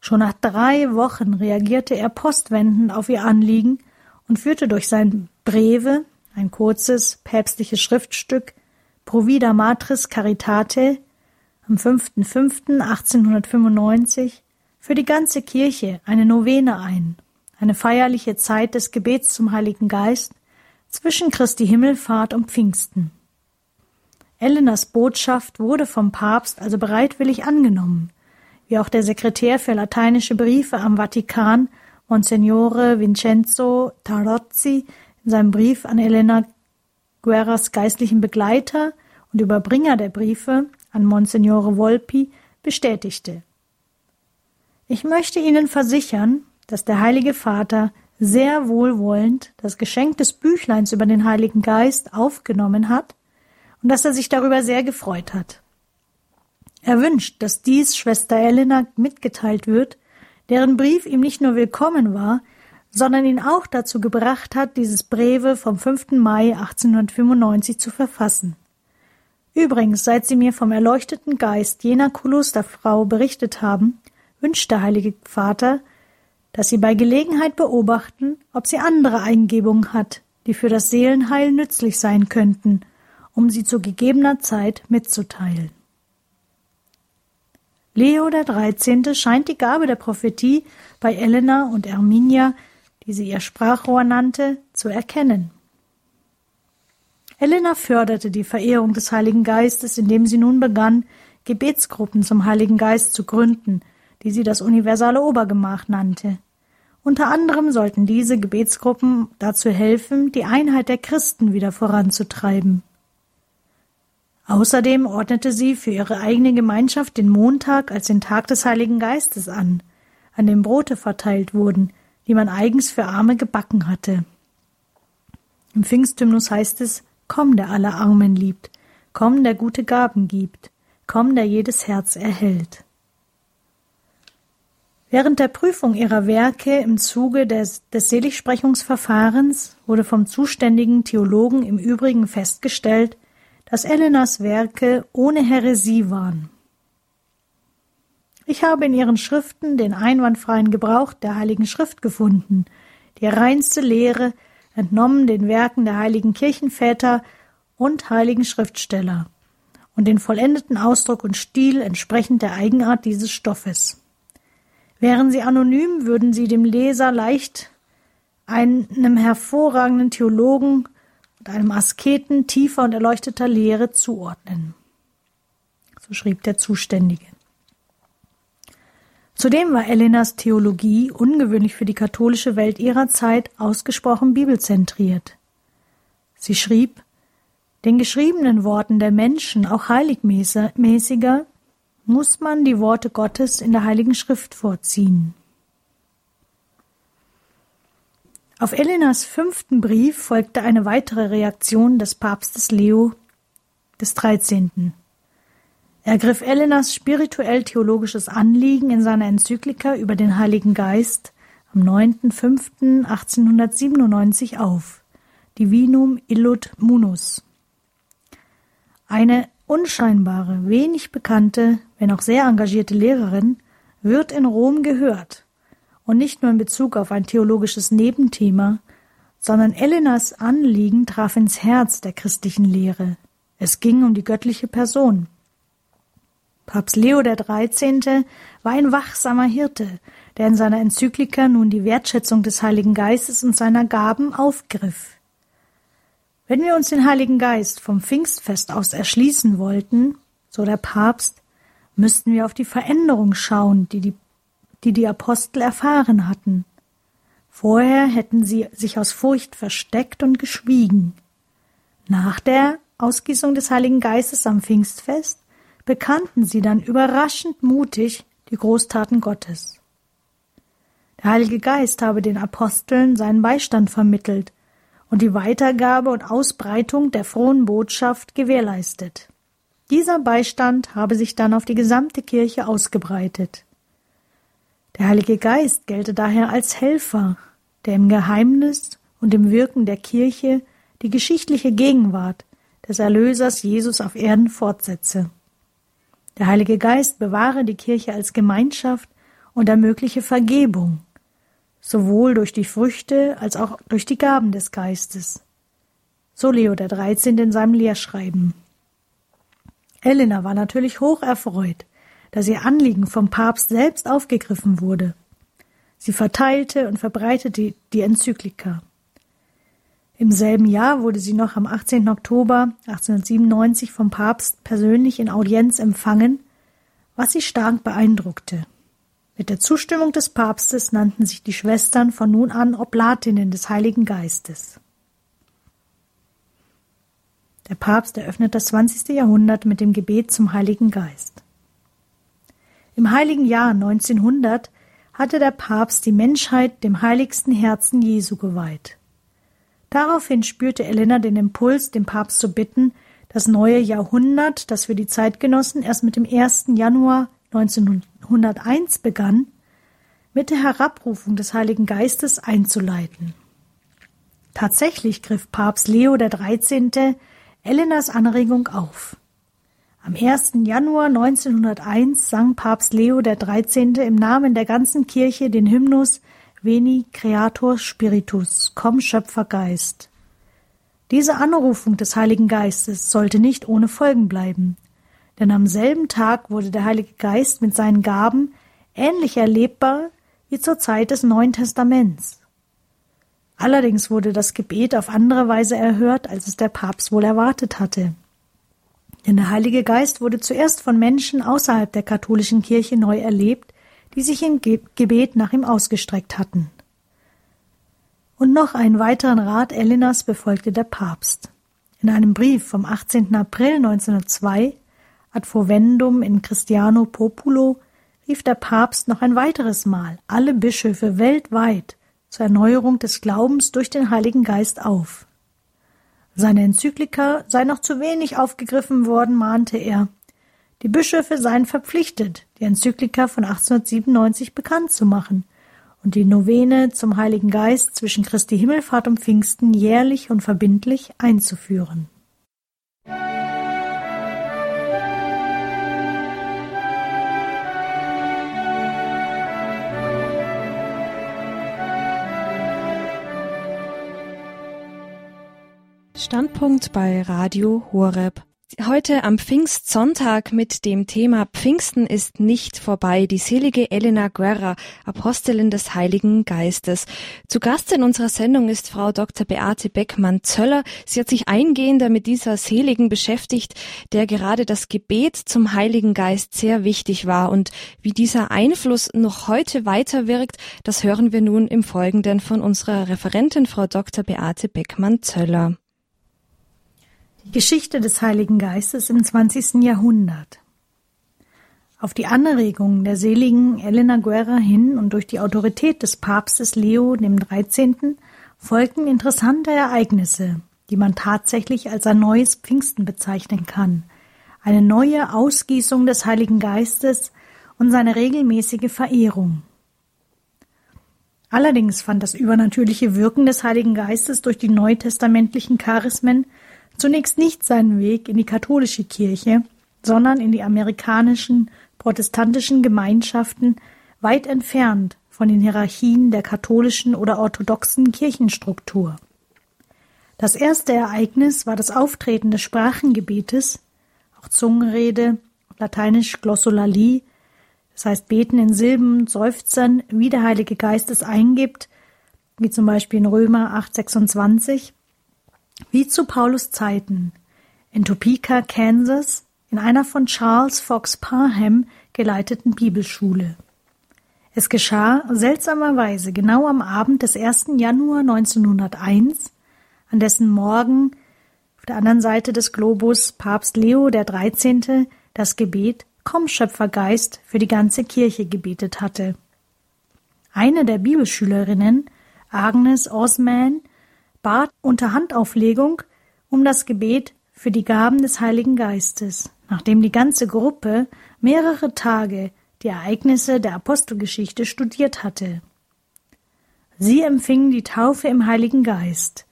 S2: Schon nach drei Wochen reagierte er postwendend auf ihr Anliegen und führte durch sein Breve, ein kurzes päpstliches Schriftstück, Provida Matris Caritate, am 5.5.1895 für die ganze Kirche eine Novene ein eine feierliche Zeit des Gebets zum Heiligen Geist zwischen Christi Himmelfahrt und Pfingsten. Elenas Botschaft wurde vom Papst also bereitwillig angenommen, wie auch der Sekretär für lateinische Briefe am Vatikan, Monsignore Vincenzo Tarozzi, in seinem Brief an Elena Guerras geistlichen Begleiter und Überbringer der Briefe an Monsignore Volpi bestätigte. Ich möchte Ihnen versichern, dass der Heilige Vater sehr wohlwollend das Geschenk des Büchleins über den Heiligen Geist aufgenommen hat und dass er sich darüber sehr gefreut hat. Er wünscht, dass dies Schwester Elena mitgeteilt wird, deren Brief ihm nicht nur willkommen war, sondern ihn auch dazu gebracht hat, dieses Breve vom 5. Mai 1895 zu verfassen. Übrigens, seit sie mir vom erleuchteten Geist jener Klosterfrau berichtet haben, wünscht der Heilige Vater, dass Sie bei Gelegenheit beobachten, ob sie andere Eingebungen hat, die für das Seelenheil nützlich sein könnten, um sie zu gegebener Zeit mitzuteilen. Leo der Dreizehnte scheint die Gabe der Prophetie bei Elena und Erminia, die sie ihr Sprachrohr nannte, zu erkennen. Elena förderte die Verehrung des Heiligen Geistes, indem sie nun begann, Gebetsgruppen zum Heiligen Geist zu gründen, die sie das universale Obergemach nannte. Unter anderem sollten diese Gebetsgruppen dazu helfen, die Einheit der Christen wieder voranzutreiben. Außerdem ordnete sie für ihre eigene Gemeinschaft den Montag als den Tag des Heiligen Geistes an, an dem Brote verteilt wurden, die man eigens für Arme gebacken hatte. Im Pfingsthymnus heißt es Komm, der alle Armen liebt, komm, der gute Gaben gibt, komm, der jedes Herz erhält. Während der Prüfung ihrer Werke im Zuge des, des Seligsprechungsverfahrens wurde vom zuständigen Theologen im Übrigen festgestellt, dass Elenas Werke ohne Häresie waren. Ich habe in ihren Schriften den einwandfreien Gebrauch der Heiligen Schrift gefunden, die reinste Lehre, entnommen den Werken der heiligen Kirchenväter und heiligen Schriftsteller, und den vollendeten Ausdruck und Stil entsprechend der Eigenart dieses Stoffes. Wären sie anonym, würden sie dem Leser leicht einem hervorragenden Theologen und einem Asketen tiefer und erleuchteter Lehre zuordnen. So schrieb der Zuständige. Zudem war Elenas Theologie, ungewöhnlich für die katholische Welt ihrer Zeit, ausgesprochen bibelzentriert. Sie schrieb, den geschriebenen Worten der Menschen, auch heiligmäßiger, muss man die Worte Gottes in der Heiligen Schrift vorziehen. Auf Elenas fünften Brief folgte eine weitere Reaktion des Papstes Leo des 13. ergriff Elenas spirituell-theologisches Anliegen in seiner Enzyklika über den Heiligen Geist am 9.5.1897 auf, Divinum Illud Munus. Eine unscheinbare, wenig bekannte, wenn auch sehr engagierte Lehrerin wird in Rom gehört, und nicht nur in Bezug auf ein theologisches Nebenthema, sondern Elenas Anliegen traf ins Herz der christlichen Lehre. Es ging um die göttliche Person. Papst Leo XIII. war ein wachsamer Hirte, der in seiner Enzyklika nun die Wertschätzung des Heiligen Geistes und seiner Gaben aufgriff. Wenn wir uns den Heiligen Geist vom Pfingstfest aus erschließen wollten, so der Papst, müssten wir auf die Veränderung schauen, die die, die, die Apostel erfahren hatten. Vorher hätten sie sich aus Furcht versteckt und geschwiegen. Nach der Ausgießung des Heiligen Geistes am Pfingstfest bekannten sie dann überraschend mutig die Großtaten Gottes. Der Heilige Geist habe den Aposteln seinen Beistand vermittelt und die Weitergabe und Ausbreitung der frohen Botschaft gewährleistet. Dieser Beistand habe sich dann auf die gesamte Kirche ausgebreitet. Der Heilige Geist gelte daher als Helfer, der im Geheimnis und im Wirken der Kirche die geschichtliche Gegenwart des Erlösers Jesus auf Erden fortsetze. Der Heilige Geist bewahre die Kirche als Gemeinschaft und ermögliche Vergebung, sowohl durch die Früchte als auch durch die Gaben des Geistes. So Leo der 13. in seinem Lehrschreiben. Elena war natürlich hoch erfreut, dass ihr Anliegen vom Papst selbst aufgegriffen wurde. Sie verteilte und verbreitete die Enzyklika. Im selben Jahr wurde sie noch am 18. Oktober 1897 vom Papst persönlich in Audienz empfangen, was sie stark beeindruckte. Mit der Zustimmung des Papstes nannten sich die Schwestern von nun an Oblatinnen des Heiligen Geistes. Der Papst eröffnet das 20. Jahrhundert mit dem Gebet zum Heiligen Geist. Im heiligen Jahr 1900 hatte der Papst die Menschheit dem heiligsten Herzen Jesu geweiht. Daraufhin spürte Elena den Impuls, den Papst zu bitten, das neue Jahrhundert, das für die Zeitgenossen erst mit dem 1. Januar 1901 begann, mit der Herabrufung des Heiligen Geistes einzuleiten. Tatsächlich griff Papst Leo XIII. Elenas Anregung auf. Am 1. Januar 1901 sang Papst Leo XIII. im Namen der ganzen Kirche den Hymnus Veni Creator Spiritus, komm Schöpfergeist. Diese Anrufung des Heiligen Geistes sollte nicht ohne Folgen bleiben, denn am selben Tag wurde der Heilige Geist mit seinen Gaben ähnlich erlebbar wie zur Zeit des Neuen Testaments. Allerdings wurde das Gebet auf andere Weise erhört, als es der Papst wohl erwartet hatte. Denn der Heilige Geist wurde zuerst von Menschen außerhalb der katholischen Kirche neu erlebt, die sich im Gebet nach ihm ausgestreckt hatten. Und noch einen weiteren Rat Elenas befolgte der Papst. In einem Brief vom 18. April 1902 ad fovendum in Christiano Populo rief der Papst noch ein weiteres Mal alle Bischöfe weltweit zur Erneuerung des Glaubens durch den Heiligen Geist auf. Seine Enzyklika sei noch zu wenig aufgegriffen worden, mahnte er, die Bischöfe seien verpflichtet, die Enzyklika von 1897 bekannt zu machen und die Novene zum Heiligen Geist zwischen Christi Himmelfahrt und Pfingsten jährlich und verbindlich einzuführen.
S1: Standpunkt bei Radio Horeb. Heute am Pfingstsonntag mit dem Thema Pfingsten ist nicht vorbei. Die selige Elena Guerra, Apostelin des Heiligen Geistes. Zu Gast in unserer Sendung ist Frau Dr. Beate Beckmann-Zöller. Sie hat sich eingehender mit dieser Seligen beschäftigt, der gerade das Gebet zum Heiligen Geist sehr wichtig war. Und wie dieser Einfluss noch heute weiterwirkt, das hören wir nun im Folgenden von unserer Referentin Frau Dr. Beate Beckmann-Zöller.
S2: Geschichte des Heiligen Geistes im 20. Jahrhundert. Auf die Anregung der seligen Elena Guerra hin und durch die Autorität des Papstes Leo XIII. folgten interessante Ereignisse, die man tatsächlich als ein neues Pfingsten bezeichnen kann, eine neue Ausgießung des Heiligen Geistes und seine regelmäßige Verehrung. Allerdings fand das übernatürliche Wirken des Heiligen Geistes durch die neutestamentlichen Charismen zunächst nicht seinen Weg in die katholische Kirche, sondern in die amerikanischen protestantischen Gemeinschaften weit entfernt von den Hierarchien der katholischen oder orthodoxen Kirchenstruktur. Das erste Ereignis war das Auftreten des Sprachengebetes, auch Zungenrede, lateinisch Glossolalie, das heißt Beten in Silben, Seufzern, wie der Heilige Geist es eingibt, wie zum Beispiel in Römer 8,26, wie zu Paulus Zeiten, in Topeka, Kansas, in einer von Charles Fox Parham geleiteten Bibelschule. Es geschah seltsamerweise genau am Abend des 1. Januar 1901, an dessen Morgen auf der anderen Seite des Globus Papst Leo 13. das Gebet Komm Schöpfergeist für die ganze Kirche gebetet hatte. Eine der Bibelschülerinnen, Agnes Osman, bat unter Handauflegung um das Gebet für die Gaben des Heiligen Geistes, nachdem die ganze Gruppe mehrere Tage die Ereignisse der Apostelgeschichte studiert hatte. Sie empfingen die Taufe im Heiligen Geist,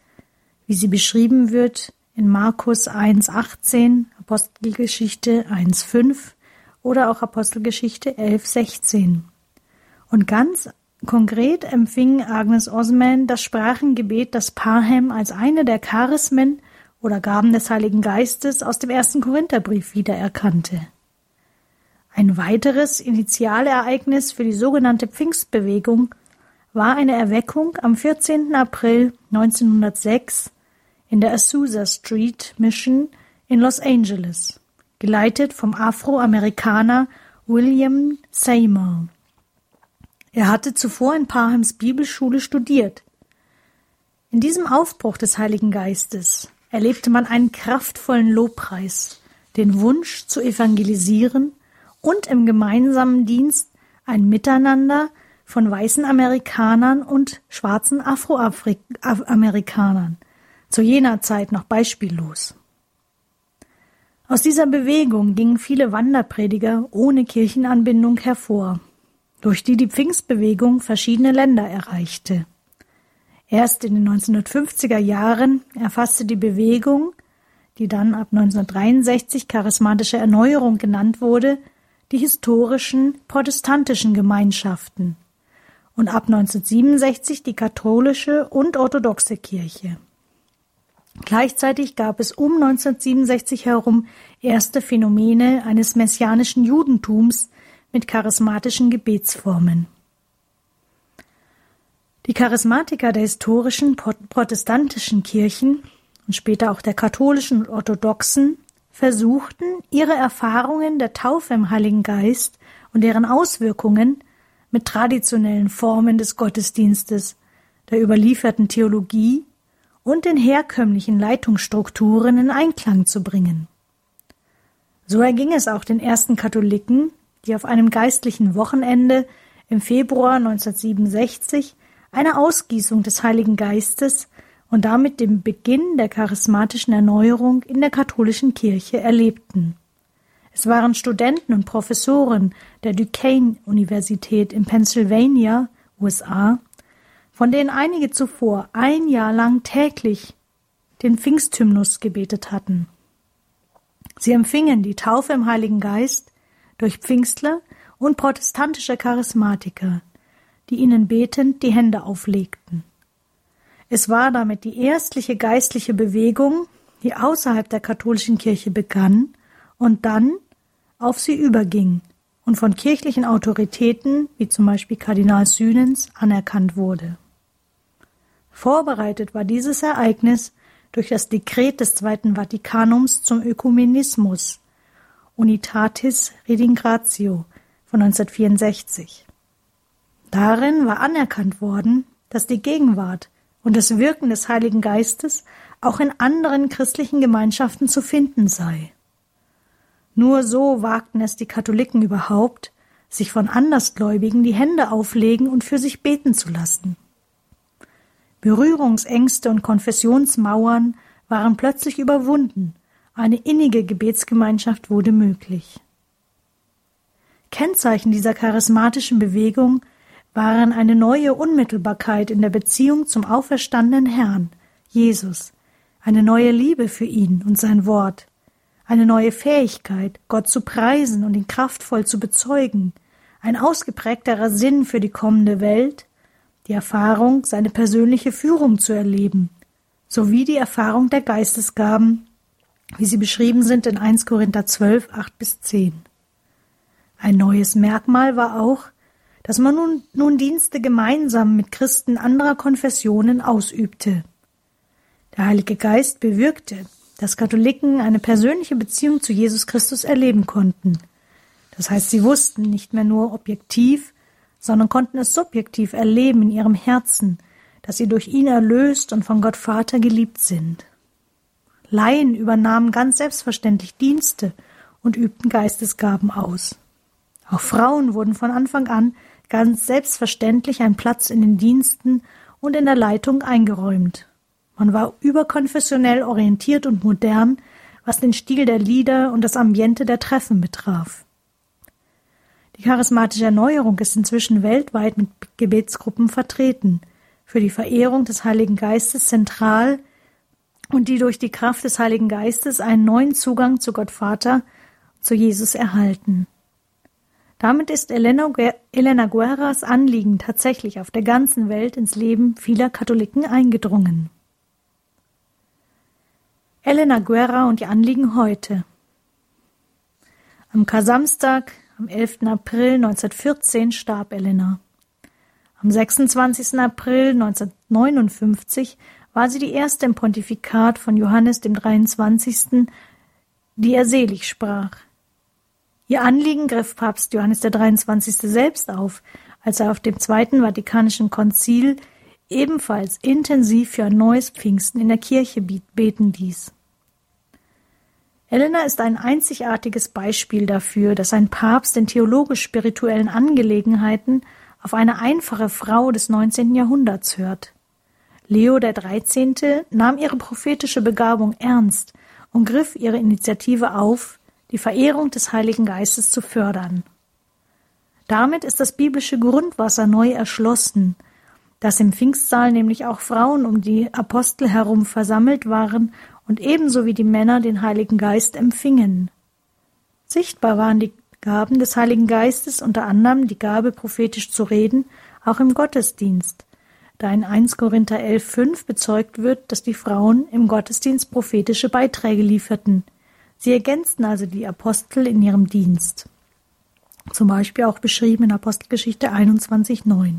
S2: wie sie beschrieben wird in Markus 1,18, Apostelgeschichte 1,5 oder auch Apostelgeschichte 11,16. Und ganz konkret empfing Agnes Osman das Sprachengebet, das Parham als eine der Charismen oder Gaben des Heiligen Geistes aus dem ersten Korintherbrief wiedererkannte. Ein weiteres Initialereignis für die sogenannte Pfingstbewegung war eine Erweckung am 14. April 1906 in der Azusa Street Mission in Los Angeles, geleitet vom Afroamerikaner William Seymour. Er hatte zuvor in Parhams Bibelschule studiert. In diesem Aufbruch des Heiligen Geistes erlebte man einen kraftvollen Lobpreis, den Wunsch zu evangelisieren und im gemeinsamen Dienst ein Miteinander von weißen Amerikanern und schwarzen Afroamerikanern, zu jener Zeit noch beispiellos. Aus dieser Bewegung gingen viele Wanderprediger ohne Kirchenanbindung hervor, durch die die Pfingstbewegung verschiedene Länder erreichte. Erst in den 1950er Jahren erfasste die Bewegung, die dann ab 1963 charismatische Erneuerung genannt wurde, die historischen protestantischen Gemeinschaften und ab 1967 die katholische und orthodoxe Kirche. Gleichzeitig gab es um 1967 herum erste Phänomene eines messianischen Judentums mit charismatischen Gebetsformen. Die Charismatiker der historischen protestantischen Kirchen und später auch der katholischen und orthodoxen versuchten, ihre Erfahrungen der Taufe im Heiligen Geist und deren Auswirkungen mit traditionellen Formen des Gottesdienstes, der überlieferten Theologie und den herkömmlichen Leitungsstrukturen in Einklang zu bringen. So erging es auch den ersten Katholiken, die auf einem geistlichen Wochenende im Februar 1967 eine Ausgießung des Heiligen Geistes und damit den Beginn der charismatischen Erneuerung in der katholischen Kirche erlebten. Es waren Studenten und Professoren der Duquesne Universität in Pennsylvania, USA, von denen einige zuvor ein Jahr lang täglich den Pfingsthymnus gebetet hatten. Sie empfingen die Taufe im Heiligen Geist durch Pfingstler und protestantische Charismatiker, die ihnen betend die Hände auflegten. Es war damit die erstliche geistliche Bewegung, die außerhalb der katholischen Kirche begann und dann auf sie überging und von kirchlichen Autoritäten, wie zum Beispiel Kardinal Sünens, anerkannt wurde. Vorbereitet war dieses Ereignis durch das Dekret des Zweiten Vatikanums zum Ökumenismus Unitatis Redingratio von 1964. Darin war anerkannt worden, dass die Gegenwart und das Wirken des Heiligen Geistes auch in anderen christlichen Gemeinschaften zu finden sei. Nur so wagten es die Katholiken überhaupt, sich von Andersgläubigen die Hände auflegen und für sich beten zu lassen. Berührungsängste und Konfessionsmauern waren plötzlich überwunden, Eine innige Gebetsgemeinschaft wurde möglich. Kennzeichen dieser charismatischen Bewegung waren eine neue Unmittelbarkeit in der Beziehung zum auferstandenen Herrn, Jesus, eine neue Liebe für ihn und sein Wort, eine neue Fähigkeit, Gott zu preisen und ihn kraftvoll zu bezeugen, ein ausgeprägterer Sinn für die kommende Welt, die Erfahrung, seine persönliche Führung zu erleben, sowie die Erfahrung der Geistesgaben, wie sie beschrieben sind in 1 Korinther 12, 8 bis 10. Ein neues Merkmal war auch, dass man nun, nun Dienste gemeinsam mit Christen anderer Konfessionen ausübte. Der Heilige Geist bewirkte, dass Katholiken eine persönliche Beziehung zu Jesus Christus erleben konnten. Das heißt, sie wussten nicht mehr nur objektiv, sondern konnten es subjektiv erleben in ihrem Herzen, dass sie durch ihn erlöst und von Gott Vater geliebt sind. Laien übernahmen ganz selbstverständlich Dienste und übten Geistesgaben aus. Auch Frauen wurden von Anfang an ganz selbstverständlich ein Platz in den Diensten und in der Leitung eingeräumt. Man war überkonfessionell orientiert und modern, was den Stil der Lieder und das Ambiente der Treffen betraf. Die charismatische Erneuerung ist inzwischen weltweit mit Gebetsgruppen vertreten, für die Verehrung des Heiligen Geistes zentral und die durch die Kraft des Heiligen Geistes einen neuen Zugang zu Gott Vater, zu Jesus erhalten. Damit ist Elena, Elena Guerras Anliegen tatsächlich auf der ganzen Welt ins Leben vieler Katholiken eingedrungen. Elena Guerra und ihr Anliegen heute. Am Kasamstag, am 11. April 1914 starb Elena. Am 26. April 1959 war sie die erste im Pontifikat von Johannes dem 23., die er selig sprach. Ihr Anliegen griff Papst Johannes der 23. selbst auf, als er auf dem Zweiten Vatikanischen Konzil ebenfalls intensiv für ein neues Pfingsten in der Kirche beten ließ. Elena ist ein einzigartiges Beispiel dafür, dass ein Papst in theologisch-spirituellen Angelegenheiten auf eine einfache Frau des 19. Jahrhunderts hört. Leo der 13. nahm ihre prophetische Begabung ernst und griff ihre Initiative auf, die Verehrung des Heiligen Geistes zu fördern. Damit ist das biblische Grundwasser neu erschlossen, dass im Pfingstsaal nämlich auch Frauen um die Apostel herum versammelt waren und ebenso wie die Männer den Heiligen Geist empfingen. Sichtbar waren die Gaben des Heiligen Geistes, unter anderem die Gabe, prophetisch zu reden, auch im Gottesdienst, da in 1 Korinther 11,5 bezeugt wird, dass die Frauen im Gottesdienst prophetische Beiträge lieferten, Sie ergänzten also die Apostel in ihrem Dienst. Zum Beispiel auch beschrieben in Apostelgeschichte 21,9.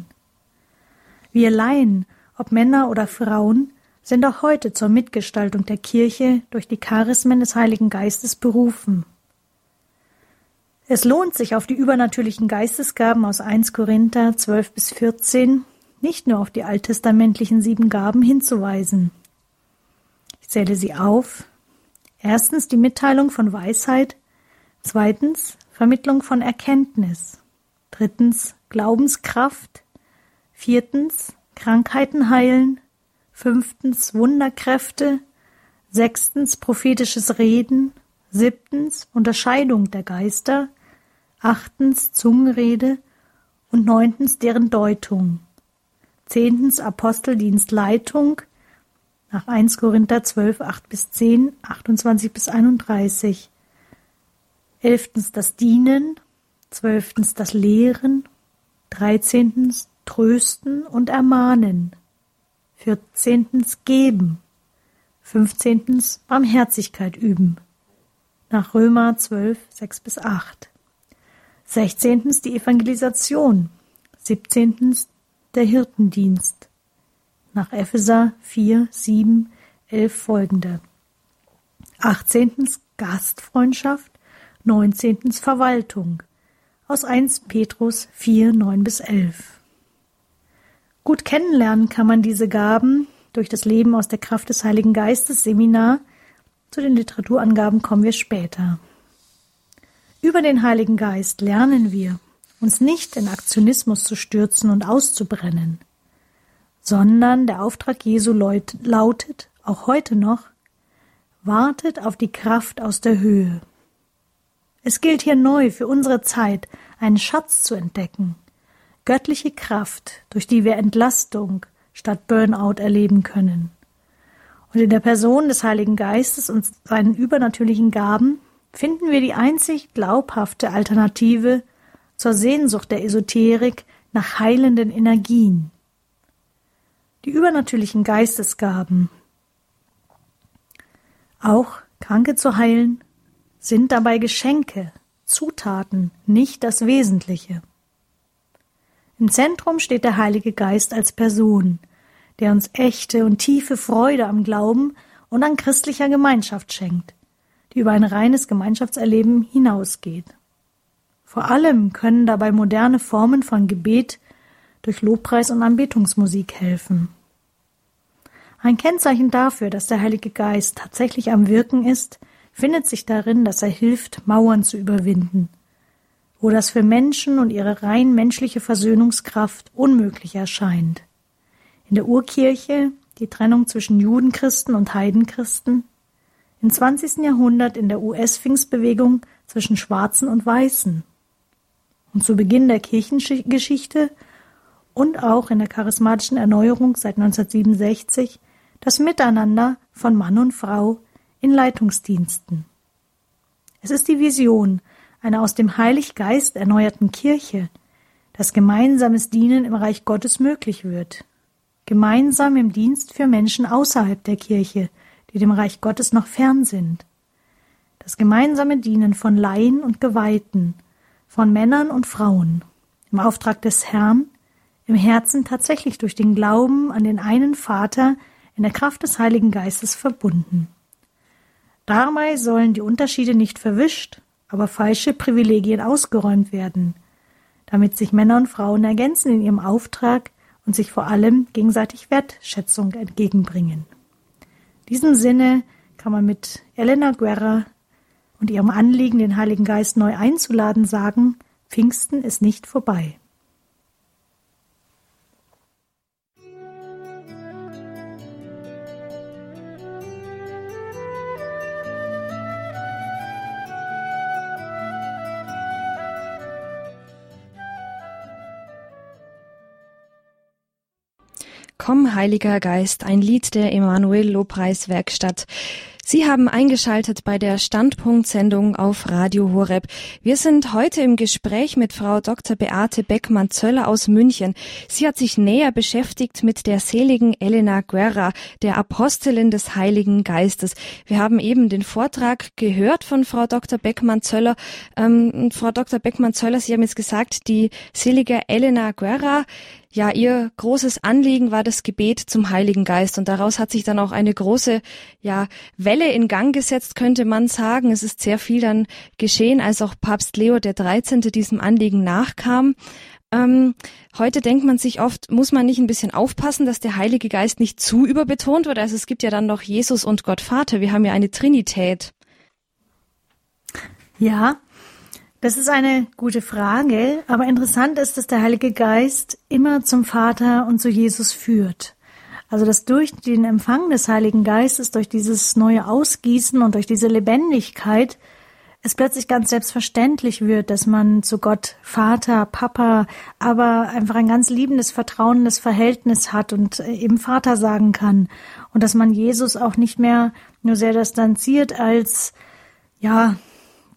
S2: Wir Laien, ob Männer oder Frauen, sind auch heute zur Mitgestaltung der Kirche durch die Charismen des Heiligen Geistes berufen. Es lohnt sich, auf die übernatürlichen Geistesgaben aus 1 Korinther 12 bis 14 nicht nur auf die alttestamentlichen sieben Gaben hinzuweisen. Ich zähle sie auf, Erstens die Mitteilung von Weisheit, zweitens Vermittlung von Erkenntnis, drittens Glaubenskraft, viertens Krankheiten heilen, fünftens Wunderkräfte, sechstens prophetisches Reden, siebtens Unterscheidung der Geister, achtens Zungenrede. Und neuntens deren Deutung, zehntens Aposteldienstleitung, nach 1 Korinther 12, 8 bis 10, 28 bis 31. Elftens das Dienen, zwölftens das Lehren, dreizehntens Trösten und Ermahnen, vierzehntens Geben, fünfzehntens Barmherzigkeit üben, nach Römer 12, 6 bis 8. Sechzehntens die Evangelisation, siebzehntens der Hirtendienst, nach Epheser 4, 7, 11 folgende. 18. Gastfreundschaft, 19. Verwaltung aus 1 Petrus 4, 9 bis 11. Gut kennenlernen kann man diese Gaben durch das Leben aus der Kraft des Heiligen Geistes Seminar. Zu den Literaturangaben kommen wir später. Über den Heiligen Geist lernen wir, uns nicht in Aktionismus zu stürzen und auszubrennen – sondern der Auftrag Jesu lautet auch heute noch, wartet auf die Kraft aus der Höhe. Es gilt hier neu für unsere Zeit einen Schatz zu entdecken, göttliche Kraft, durch die wir Entlastung statt Burnout erleben können. Und in der Person des Heiligen Geistes und seinen übernatürlichen Gaben finden wir die einzig glaubhafte Alternative zur Sehnsucht der Esoterik nach heilenden Energien. Die übernatürlichen Geistesgaben, auch Kranke zu heilen, sind dabei Geschenke, Zutaten, nicht das Wesentliche. Im Zentrum steht der Heilige Geist als Person, der uns echte und tiefe Freude am Glauben und an christlicher Gemeinschaft schenkt, die über ein reines Gemeinschaftserleben hinausgeht. Vor allem können dabei moderne Formen von Gebet durch Lobpreis und Anbetungsmusik helfen. Ein Kennzeichen dafür, dass der Heilige Geist tatsächlich am Wirken ist, findet sich darin, dass er hilft, Mauern zu überwinden, wo das für Menschen und ihre rein menschliche Versöhnungskraft unmöglich erscheint. In der Urkirche die Trennung zwischen Judenchristen und Heidenchristen, im 20. Jahrhundert in der US-Pfingstbewegung zwischen Schwarzen und Weißen und zu Beginn der Kirchengeschichte und auch in der charismatischen Erneuerung seit 1967 das Miteinander von Mann und Frau in Leitungsdiensten. Es ist die Vision einer aus dem Heiliggeist erneuerten Kirche, dass gemeinsames Dienen im Reich Gottes möglich wird. Gemeinsam im Dienst für Menschen außerhalb der Kirche, die dem Reich Gottes noch fern sind. Das gemeinsame Dienen von Laien und Geweihten, von Männern und Frauen, im Auftrag des Herrn, im Herzen tatsächlich durch den Glauben an den einen Vater, in der Kraft des Heiligen Geistes verbunden. Dabei sollen die Unterschiede nicht verwischt, aber falsche Privilegien ausgeräumt werden, damit sich Männer und Frauen ergänzen in ihrem Auftrag und sich vor allem gegenseitig Wertschätzung entgegenbringen. In diesem Sinne kann man mit Elena Guerra und ihrem Anliegen, den Heiligen Geist neu einzuladen, sagen, Pfingsten ist nicht vorbei.
S1: Komm, Heiliger Geist, ein Lied der Emanuel Lobpreis Werkstatt. Sie haben eingeschaltet bei der Standpunkt-Sendung auf Radio Horeb. Wir sind heute im Gespräch mit Frau Dr. Beate Beckmann-Zöller aus München. Sie hat sich näher beschäftigt mit der seligen Elena Guerra, der Apostelin des Heiligen Geistes. Wir haben eben den Vortrag gehört von Frau Dr. Beckmann-Zöller. Ähm, Frau Dr. Beckmann-Zöller, Sie haben jetzt gesagt, die selige Elena Guerra, ja, ihr großes Anliegen war das Gebet zum Heiligen Geist und daraus hat sich dann auch eine große, ja, Welle in Gang gesetzt, könnte man sagen. Es ist sehr viel dann geschehen, als auch Papst Leo der 13. diesem Anliegen nachkam. Ähm, heute denkt man sich oft, muss man nicht ein bisschen aufpassen, dass der Heilige Geist nicht zu überbetont wird. Also es gibt ja dann noch Jesus und Gott Vater. Wir haben ja eine Trinität.
S2: Ja, das ist eine gute Frage, aber interessant ist, dass der Heilige Geist immer zum Vater und zu Jesus führt. Also dass durch den Empfang des Heiligen Geistes, durch dieses neue Ausgießen und durch diese Lebendigkeit es plötzlich ganz selbstverständlich wird, dass man zu Gott Vater, Papa, aber einfach ein ganz liebendes, vertrauendes Verhältnis hat und eben Vater sagen kann. Und dass man Jesus auch nicht mehr nur sehr distanziert als, ja,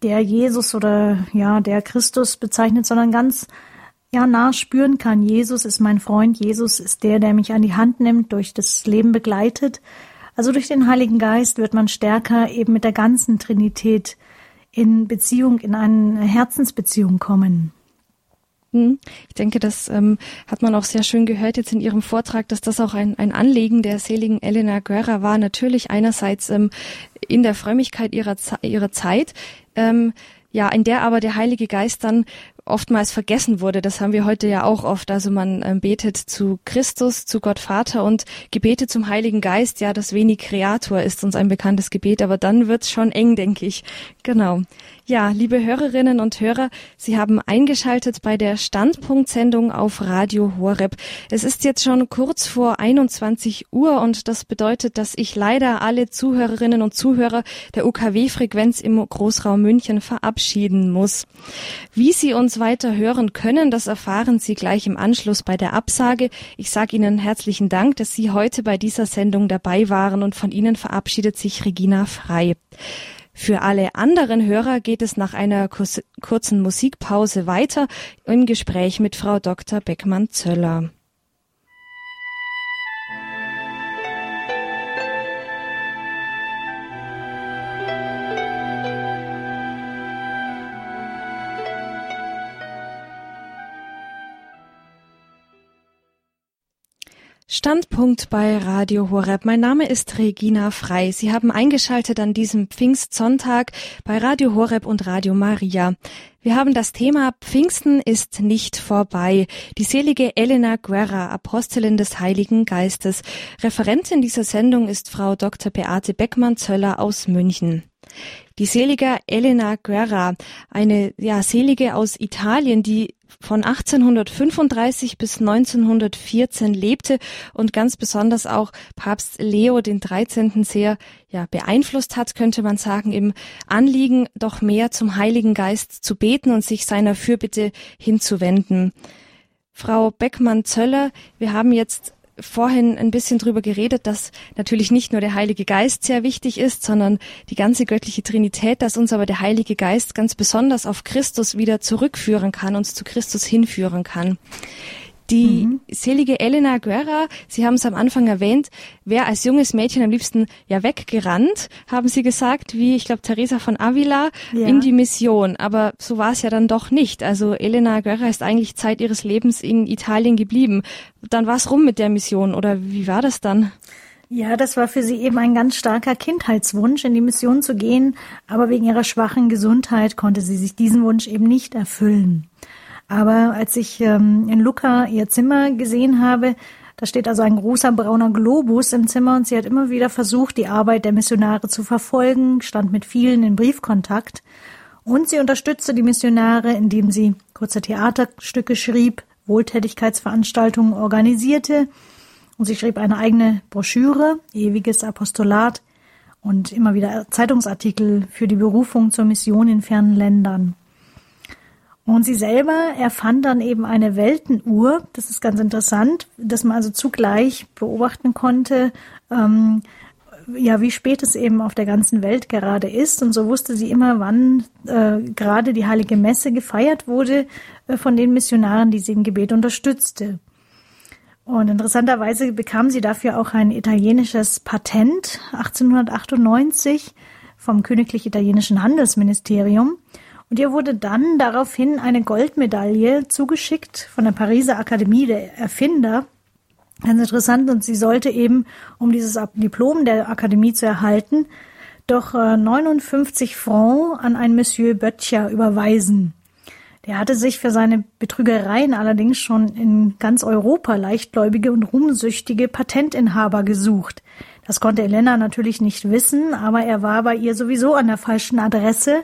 S2: der Jesus oder ja, der Christus bezeichnet, sondern ganz ja nah spüren kann. Jesus ist mein Freund, Jesus ist der, der mich an die Hand nimmt, durch das Leben begleitet. Also durch den Heiligen Geist wird man stärker eben mit der ganzen Trinität in Beziehung, in eine Herzensbeziehung kommen.
S1: Hm. Ich denke, das ähm, hat man auch sehr schön gehört jetzt in Ihrem Vortrag, dass das auch ein, ein Anliegen der seligen Elena Guerra war. Natürlich einerseits ähm, in der Frömmigkeit ihrer, ihrer Zeit, ähm, ja, in der aber der Heilige Geist dann oftmals vergessen wurde. Das haben wir heute ja auch oft. Also man äh, betet zu Christus, zu Gott Vater und Gebete zum Heiligen Geist. Ja, das wenig Kreator ist uns ein bekanntes Gebet, aber dann wird's schon eng, denke ich. Genau. Ja, liebe Hörerinnen und Hörer, Sie haben eingeschaltet bei der Standpunktsendung auf Radio Horeb. Es ist jetzt schon kurz vor 21 Uhr und das bedeutet, dass ich leider alle Zuhörerinnen und Zuhörer der UKW-Frequenz im Großraum München verabschieden muss. Wie Sie uns weiter hören können, das erfahren Sie gleich im Anschluss bei der Absage. Ich sage Ihnen herzlichen Dank, dass Sie heute bei dieser Sendung dabei waren und von Ihnen verabschiedet sich Regina Frei. Für alle anderen Hörer geht es nach einer kurzen Musikpause weiter im Gespräch mit Frau Dr. Beckmann-Zöller. Standpunkt bei Radio Horeb. Mein Name ist Regina Frei. Sie haben eingeschaltet an diesem Pfingstsonntag bei Radio Horeb und Radio Maria. Wir haben das Thema Pfingsten ist nicht vorbei. Die selige Elena Guerra, Apostelin des Heiligen Geistes. Referentin dieser Sendung ist Frau Dr. Beate Beckmann-Zöller aus München. Die selige Elena Guerra, eine ja, Selige aus Italien, die von 1835 bis 1914 lebte und ganz besonders auch Papst Leo den 13. sehr ja, beeinflusst hat, könnte man sagen, im Anliegen, doch mehr zum Heiligen Geist zu beten und sich seiner Fürbitte hinzuwenden. Frau Beckmann-Zöller, wir haben jetzt vorhin ein bisschen drüber geredet, dass natürlich nicht nur der Heilige Geist sehr wichtig ist, sondern die ganze göttliche Trinität, dass uns aber der Heilige Geist ganz besonders auf Christus wieder zurückführen kann, uns zu Christus hinführen kann. Die mhm. selige Elena Guerra, Sie haben es am Anfang erwähnt, wäre als junges Mädchen am liebsten ja weggerannt, haben Sie gesagt, wie ich glaube Teresa von Avila ja. in die Mission. Aber so war es ja dann doch nicht. Also Elena Guerra ist eigentlich Zeit ihres Lebens in Italien geblieben. Dann war es rum mit der Mission oder wie war das dann?
S2: Ja, das war für sie eben ein ganz starker Kindheitswunsch, in die Mission zu gehen, aber wegen ihrer schwachen Gesundheit konnte sie sich diesen Wunsch eben nicht erfüllen. Aber als ich ähm, in Luca ihr Zimmer gesehen habe, da steht also ein großer brauner Globus im Zimmer und sie hat immer wieder versucht, die Arbeit der Missionare zu verfolgen, stand mit vielen in Briefkontakt und sie unterstützte die Missionare, indem sie kurze Theaterstücke schrieb, Wohltätigkeitsveranstaltungen organisierte und sie schrieb eine eigene Broschüre, Ewiges Apostolat und immer wieder Zeitungsartikel für die Berufung zur Mission in fernen Ländern. Und sie selber erfand dann eben eine Weltenuhr. Das ist ganz interessant, dass man also zugleich beobachten konnte, ähm, ja, wie spät es eben auf der ganzen Welt gerade ist. Und so wusste sie immer, wann äh, gerade die heilige Messe gefeiert wurde äh, von den Missionaren, die sie im Gebet unterstützte. Und interessanterweise bekam sie dafür auch ein italienisches Patent 1898 vom Königlich Italienischen Handelsministerium. Und ihr wurde dann daraufhin eine Goldmedaille zugeschickt von der Pariser Akademie der Erfinder. Ganz interessant. Und sie sollte eben, um dieses Diplom der Akademie zu erhalten, doch 59 äh, Francs an einen Monsieur Böttcher überweisen. Der hatte sich für seine Betrügereien allerdings schon in ganz Europa leichtgläubige und ruhmsüchtige Patentinhaber gesucht. Das konnte Elena natürlich nicht wissen, aber er war bei ihr sowieso an der falschen Adresse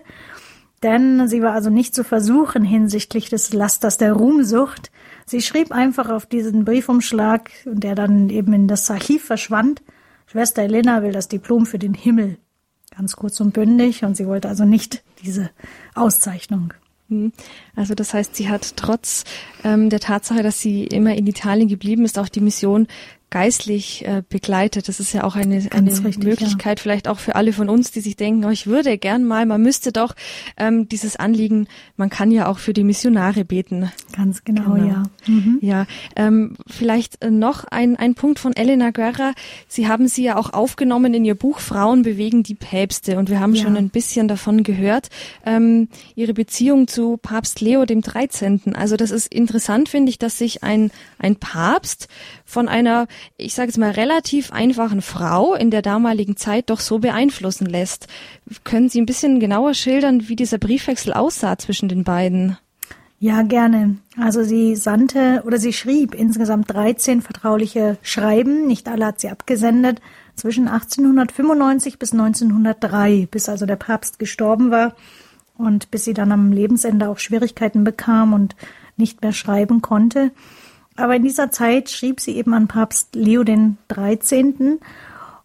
S2: denn sie war also nicht zu versuchen hinsichtlich des Lasters der Ruhmsucht. Sie schrieb einfach auf diesen Briefumschlag, der dann eben in das Archiv verschwand, Schwester Elena will das Diplom für den Himmel. Ganz kurz und bündig und sie wollte also nicht diese Auszeichnung.
S1: Also das heißt, sie hat trotz ähm, der Tatsache, dass sie immer in Italien geblieben ist, auch die Mission geistlich äh, begleitet. Das ist ja auch eine, eine richtig, Möglichkeit, ja. vielleicht auch für alle von uns, die sich denken, oh, ich würde gern mal, man müsste doch ähm, dieses Anliegen, man kann ja auch für die Missionare beten.
S2: Ganz genau, genau. ja. Mhm.
S1: Ja, ähm, vielleicht äh, noch ein, ein Punkt von Elena Guerra. Sie haben sie ja auch aufgenommen in ihr Buch Frauen bewegen die Päpste und wir haben ja. schon ein bisschen davon gehört. Ähm, ihre Beziehung zu Papst Leo dem 13. Also das ist interessant, finde ich, dass sich ein, ein Papst von einer ich sage jetzt mal, relativ einfachen Frau in der damaligen Zeit doch so beeinflussen lässt. Können Sie ein bisschen genauer schildern, wie dieser Briefwechsel aussah zwischen den beiden?
S2: Ja, gerne. Also sie sandte oder sie schrieb insgesamt 13 vertrauliche Schreiben. Nicht alle hat sie abgesendet. Zwischen 1895 bis 1903, bis also der Papst gestorben war und bis sie dann am Lebensende auch Schwierigkeiten bekam und nicht mehr schreiben konnte. Aber in dieser Zeit schrieb sie eben an Papst Leo den 13.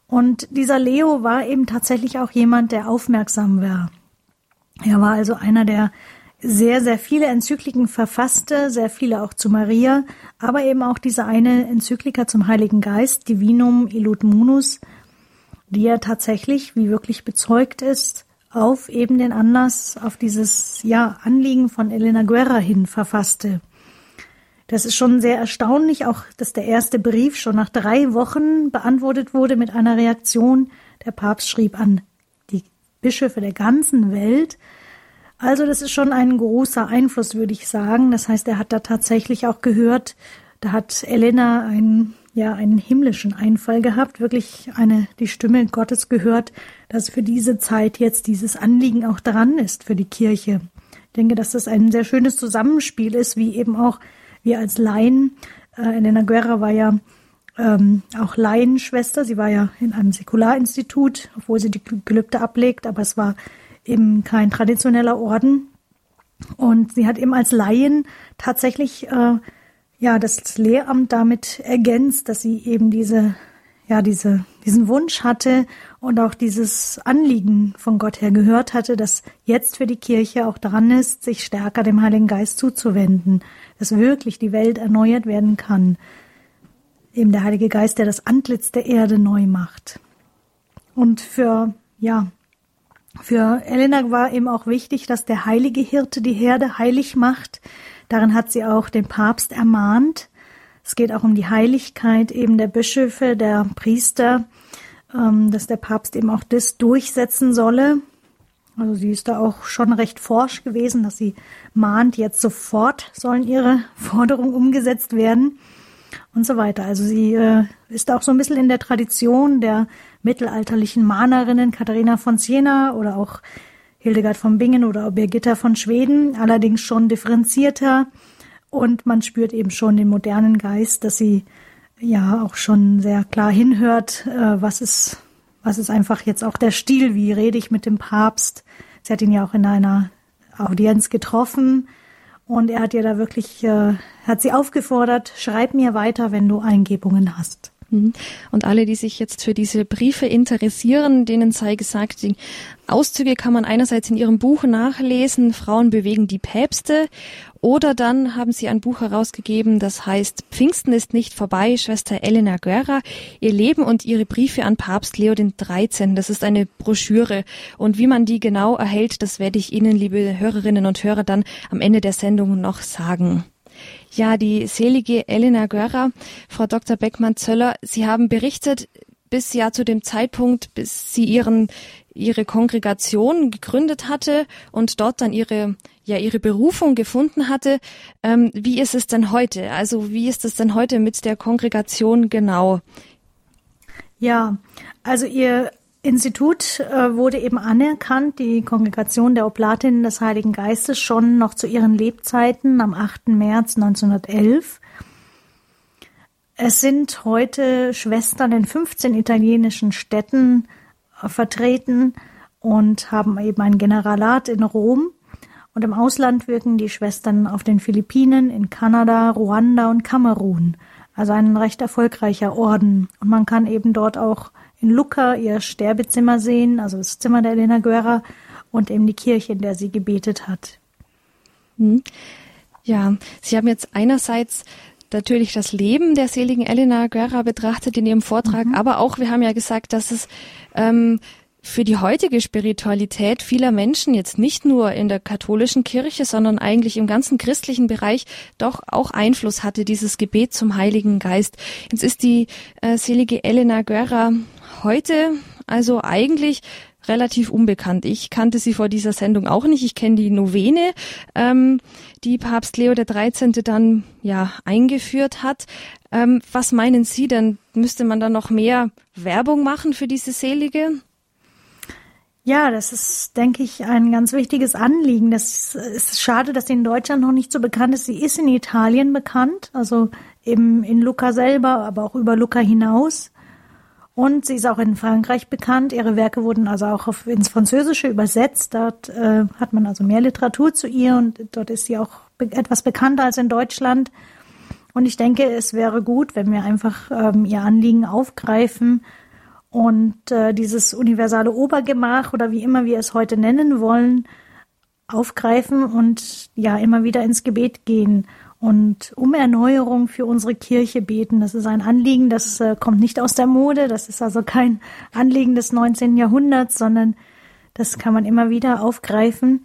S2: Und dieser Leo war eben tatsächlich auch jemand, der aufmerksam war. Er war also einer, der sehr, sehr viele Enzykliken verfasste, sehr viele auch zu Maria, aber eben auch diese eine Enzyklika zum Heiligen Geist, Divinum Illud Munus, die er tatsächlich, wie wirklich bezeugt ist, auf eben den Anlass, auf dieses ja, Anliegen von Elena Guerra hin verfasste. Das ist schon sehr erstaunlich, auch dass der erste Brief schon nach drei Wochen beantwortet wurde mit einer Reaktion. Der Papst schrieb an die Bischöfe der ganzen Welt, also das ist schon ein großer Einfluss, würde ich sagen. Das heißt, er hat da tatsächlich auch gehört, da hat Elena einen, ja, einen himmlischen Einfall gehabt, wirklich eine, die Stimme Gottes gehört, dass für diese Zeit jetzt dieses Anliegen auch dran ist für die Kirche. Ich denke, dass das ein sehr schönes Zusammenspiel ist, wie eben auch wir als Laien, äh, Elena Guerra war ja ähm, auch Laienschwester, sie war ja in einem Säkularinstitut, obwohl sie die Gelübde ablegt, aber es war eben kein traditioneller Orden. Und sie hat eben als Laien tatsächlich äh, ja das Lehramt damit ergänzt, dass sie eben diese ja diese diesen Wunsch hatte und auch dieses Anliegen von Gott her gehört hatte, dass jetzt für die Kirche auch dran ist, sich stärker dem Heiligen Geist zuzuwenden, dass wirklich die Welt erneuert werden kann. Eben der Heilige Geist, der das Antlitz der Erde neu macht. Und für ja für Elena war eben auch wichtig, dass der heilige Hirte die Herde heilig macht. Darin hat sie auch den Papst ermahnt. Es geht auch um die Heiligkeit eben der Bischöfe, der Priester, ähm, dass der Papst eben auch das durchsetzen solle. Also sie ist da auch schon recht forsch gewesen, dass sie mahnt, jetzt sofort sollen ihre Forderungen umgesetzt werden und so weiter. Also sie äh, ist auch so ein bisschen in der Tradition der mittelalterlichen Mahnerinnen Katharina von Siena oder auch Hildegard von Bingen oder Birgitta von Schweden, allerdings schon differenzierter und man spürt eben schon den modernen Geist, dass sie ja auch schon sehr klar hinhört, äh, was ist, was ist einfach jetzt auch der Stil, wie rede ich mit dem Papst. Sie hat ihn ja auch in einer Audienz getroffen und er hat ihr da wirklich, äh, hat sie aufgefordert, schreib mir weiter, wenn du Eingebungen hast.
S1: Mhm. Und alle, die sich jetzt für diese Briefe interessieren, denen sei gesagt, die Auszüge kann man einerseits in ihrem Buch nachlesen, Frauen bewegen die Päpste, oder dann haben sie ein Buch herausgegeben, das heißt Pfingsten ist nicht vorbei, Schwester Elena Guerra, ihr Leben und ihre Briefe an Papst Leo XIII. Das ist eine Broschüre. Und wie man die genau erhält, das werde ich Ihnen, liebe Hörerinnen und Hörer, dann am Ende der Sendung noch sagen. Ja, die selige Elena Guerra, Frau Dr. Beckmann-Zöller, Sie haben berichtet, bis ja zu dem Zeitpunkt, bis sie ihren ihre Kongregation gegründet hatte und dort dann ihre ja ihre Berufung gefunden hatte. Ähm, wie ist es denn heute? Also wie ist es denn heute mit der Kongregation genau?
S2: Ja, also ihr Institut äh, wurde eben anerkannt, die Kongregation der Oblatinnen des Heiligen Geistes schon noch zu ihren Lebzeiten am 8. März 1911. Es sind heute Schwestern in 15 italienischen Städten äh, vertreten und haben eben ein Generalat in Rom. Und im Ausland wirken die Schwestern auf den Philippinen, in Kanada, Ruanda und Kamerun. Also ein recht erfolgreicher Orden. Und man kann eben dort auch in Lucca ihr Sterbezimmer sehen, also das Zimmer der Elena Guerra und eben die Kirche, in der sie gebetet hat.
S1: Hm. Ja, Sie haben jetzt einerseits natürlich das Leben der seligen Elena Guerra betrachtet in Ihrem Vortrag, mhm. aber auch, wir haben ja gesagt, dass es ähm, für die heutige Spiritualität vieler Menschen jetzt nicht nur in der katholischen Kirche, sondern eigentlich im ganzen christlichen Bereich doch auch Einfluss hatte, dieses Gebet zum Heiligen Geist. Jetzt ist die äh, selige Elena Guerra heute also eigentlich relativ unbekannt. Ich kannte sie vor dieser Sendung auch nicht. Ich kenne die Novene, ähm, die Papst Leo 13. dann ja eingeführt hat. Ähm, was meinen Sie denn? Müsste man da noch mehr Werbung machen für diese Selige?
S2: Ja, das ist, denke ich, ein ganz wichtiges Anliegen. Das ist schade, dass sie in Deutschland noch nicht so bekannt ist. Sie ist in Italien bekannt, also eben in Lucca selber, aber auch über Lucca hinaus. Und sie ist auch in Frankreich bekannt. Ihre Werke wurden also auch auf, ins Französische übersetzt. Dort äh, hat man also mehr Literatur zu ihr und dort ist sie auch be etwas bekannter als in Deutschland. Und ich denke, es wäre gut, wenn wir einfach ähm, ihr Anliegen aufgreifen und äh, dieses universale Obergemach oder wie immer wir es heute nennen wollen, aufgreifen und ja immer wieder ins Gebet gehen und um Erneuerung für unsere Kirche beten. Das ist ein Anliegen, das äh, kommt nicht aus der Mode, das ist also kein Anliegen des 19. Jahrhunderts, sondern das kann man immer wieder aufgreifen.